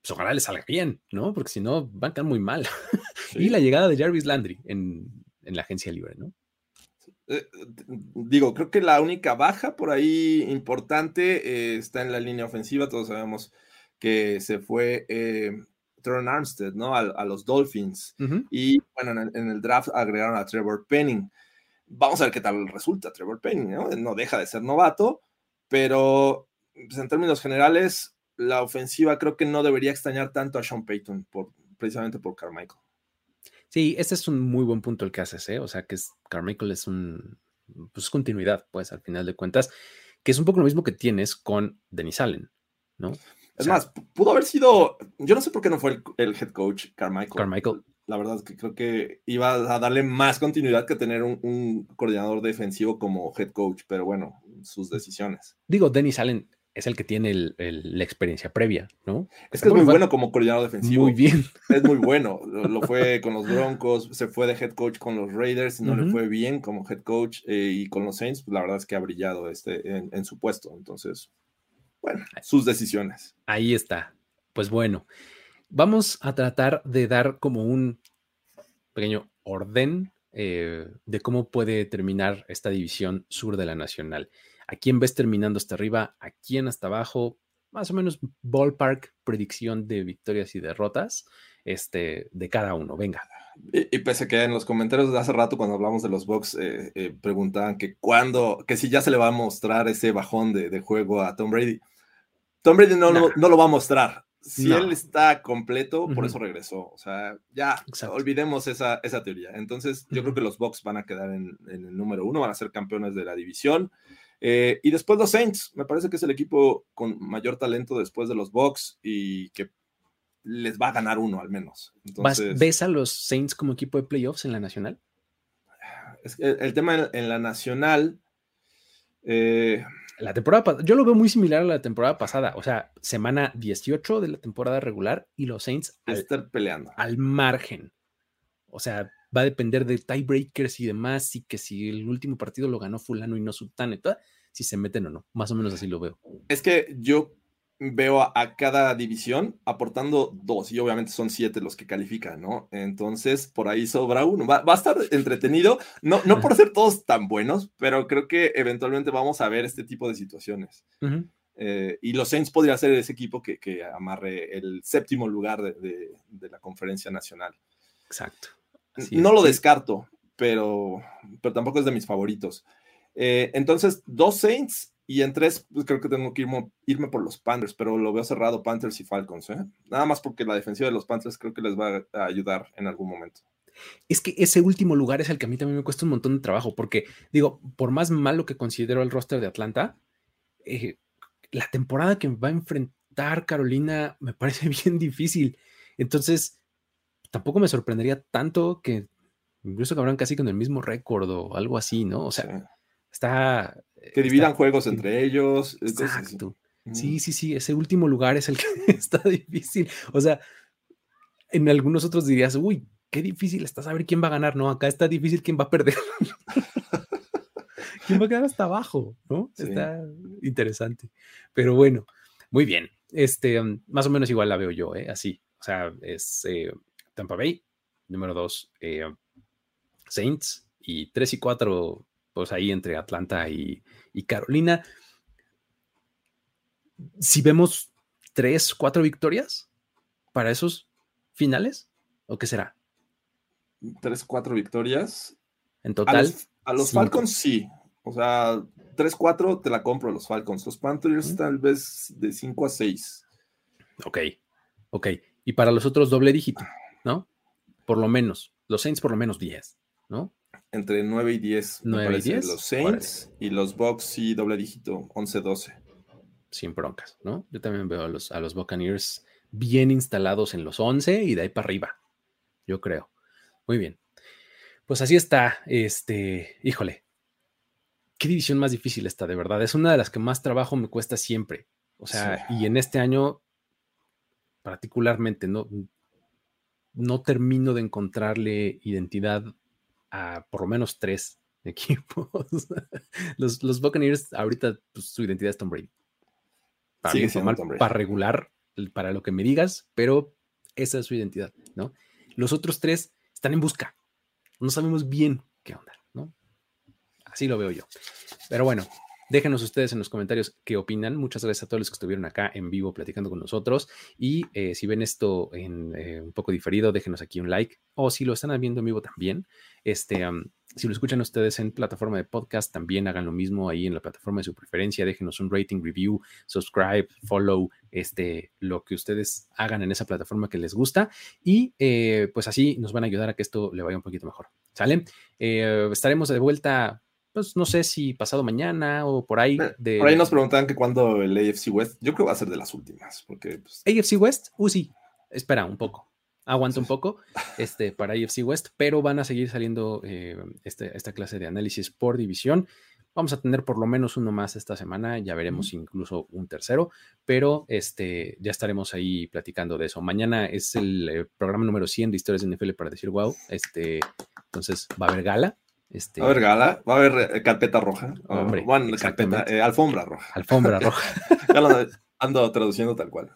pues ojalá le salga bien, ¿no? Porque si no, van a quedar muy mal. y la llegada de Jarvis Landry en, la agencia libre, ¿no? Eh, digo, creo que la única baja por ahí importante eh, está en la línea ofensiva. Todos sabemos que se fue eh, Armstead, ¿no? A, los Dolphins. Y bueno, en el, draft agregaron a Trevor Penning. Vamos a ver qué tal resulta Trevor Penning, ¿no? No deja de ser novato, pero pues, en términos generales, la ofensiva creo que no debería extrañar tanto a Sean Payton, por, precisamente por Carmichael. Sí, este es un muy buen punto el que haces, ¿eh? O sea, que es, Carmichael es un, pues continuidad, pues, al final de cuentas, que es un poco lo mismo que tienes con Denis Allen, ¿no? Es más, pudo haber sido, yo no sé por qué no fue el, head coach Carmichael. Carmichael. La verdad es que creo que iba a darle más continuidad que tener un, coordinador defensivo como head coach, pero bueno, sus decisiones. Digo, Denis Allen es el que tiene la experiencia previa, ¿no? Es que es muy bueno como coordinador defensivo. Muy bien. Es muy bueno. Lo, fue con los Broncos, se fue de head coach con los Raiders, no le fue bien como head coach eh, y con los Saints, pues la verdad es que ha brillado este, en, su puesto. Entonces, bueno, sus decisiones. Ahí está. Pues bueno, vamos a tratar de dar como un pequeño orden eh, de cómo puede terminar esta división sur de la Nacional a quién ves terminando hasta arriba, a quién hasta abajo, más o menos ballpark predicción de victorias y derrotas este, de cada uno. Venga. Y, pese que en los comentarios de hace rato, cuando hablamos de los box, eh, eh, preguntaban que cuándo, que si ya se le va a mostrar ese bajón de, juego a Tom Brady. Tom Brady no, no, lo va a mostrar. Si él está completo, por eso regresó. O sea, ya olvidemos esa, esa teoría. Entonces, yo creo que los box van a quedar en, en, el número uno, van a ser campeones de la división. Eh, y después los Saints, me parece que es el equipo con mayor talento después de los Bucks y que les va a ganar uno al menos. ¿Ves a los Saints como equipo de playoffs en la nacional? Es que el, tema en, la nacional. Eh, la temporada yo lo veo muy similar a la temporada pasada, o sea, semana 18 de la temporada regular y los Saints al, estar peleando al margen. O sea, va a depender de tiebreakers y demás, y que si el último partido lo ganó fulano y no sultano y todo, si se meten o no. Más o menos así lo veo. Es que yo veo a, cada división aportando dos y obviamente son siete los que califican, ¿no? Entonces, por ahí sobra uno. Va, a estar entretenido, no, no por ser todos tan buenos, pero creo que eventualmente vamos a ver este tipo de situaciones. Eh, y los Saints podría ser ese equipo que, que amarre el séptimo lugar de, de la conferencia nacional. Exacto no lo descarto, pero, pero tampoco es de mis favoritos. Eh, entonces, dos Saints y en tres, pues creo que tengo que irme, por los Panthers, pero lo veo cerrado Panthers y Falcons. ¿eh? Nada más porque la defensiva de los Panthers creo que les va a ayudar en algún momento. Es que ese último lugar es el que a mí también me cuesta un montón de trabajo, porque digo, por más malo que considero el roster de Atlanta, eh, la temporada que va a enfrentar Carolina me parece bien difícil. Entonces, tampoco me sorprendería tanto que incluso que casi con el mismo récord o algo así, ¿no? O sea, está... Que dividan juegos entre ellos. Exacto. Sí, sí, sí, ese último lugar es el que está difícil. O sea, en algunos otros dirías, uy, qué difícil está saber quién va a ganar, ¿no? Acá está difícil quién va a perder. ¿Quién va a quedar hasta abajo? ¿No? Está interesante. Pero bueno, muy bien. Este, más o menos igual la veo yo, ¿eh? Así. O sea, es eh, Tampa Bay, número 2 eh, Saints y 3 y 4 pues ahí entre Atlanta y, Carolina. Si vemos 3, 4 victorias para esos finales, ¿o qué será? 3, 4 victorias. En total. A los, Falcons sí. O sea, 3-4 te la compro a los Falcons. Los Panthers tal vez de 5 a 6. Ok, ok. Y para los otros doble dígito, ¿no? Por lo menos. Los Saints por lo menos 10, ¿no? Entre 9 y 10. 9 y 10. Los Saints y los Bucks sí doble dígito, 11-12. Sin broncas, ¿no? Yo también veo a los, a los Buccaneers bien instalados en los 11 y de ahí para arriba, yo creo. Muy bien. Pues así está, este, híjole, qué división más difícil está, de verdad. Es una de las que más trabajo me cuesta siempre. O sea, y en este año particularmente, no, no termino de encontrarle identidad a por lo menos tres equipos. los, los Buccaneers, ahorita pues, su identidad es Tom Brady. Para, para regular, para lo que me digas, pero esa es su identidad, ¿no? Los otros tres están en busca. No sabemos bien qué onda, ¿no? Así lo veo yo. Pero bueno, Déjenos ustedes en los comentarios qué opinan. Muchas gracias a todos los que estuvieron acá en vivo platicando con nosotros. Y eh, si ven esto en eh, un poco diferido, déjenos aquí un like. O si lo están viendo en vivo también, este, si lo escuchan ustedes en plataforma de podcast, también hagan lo mismo ahí en la plataforma de su preferencia. Déjenos un rating, review, subscribe, follow, este, lo que ustedes hagan en esa plataforma que les gusta. Y eh, pues así nos van a ayudar a que esto le vaya un poquito mejor. ¿Sale? estaremos de vuelta pues no sé si pasado mañana o por ahí. De... Por ahí nos preguntaban que cuando el AFC West, yo creo que va a ser de las últimas, porque... Pues... AFC West, uh, sí, espera un poco, aguanta un poco este, para AFC West, pero van a seguir saliendo eh, este, esta clase de análisis por división. Vamos a tener por lo menos uno más esta semana, ya veremos incluso un tercero, pero este, ya estaremos ahí platicando de eso. Mañana es el eh, programa número 100 de historias de NFL para decir wow, este, entonces va a haber gala, este, va a haber gala, va a haber eh, carpeta roja. bueno, carpeta, eh, alfombra roja. Alfombra roja. ya lo ando traduciendo tal cual.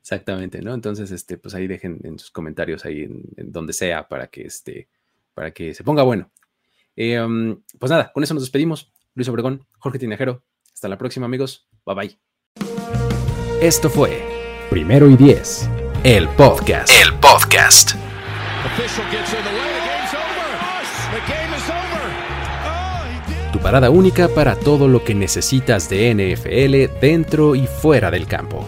Exactamente, ¿no? Entonces, este, pues ahí dejen en sus comentarios, ahí en, donde sea, para que, este, para que se ponga bueno. Eh, um, pues nada, con eso nos despedimos. Luis Obregón, Jorge Tinejero. Hasta la próxima, amigos. Bye bye. Esto fue Primero y Diez, el podcast. El podcast. Parada única para todo lo que necesitas de NFL dentro y fuera del campo.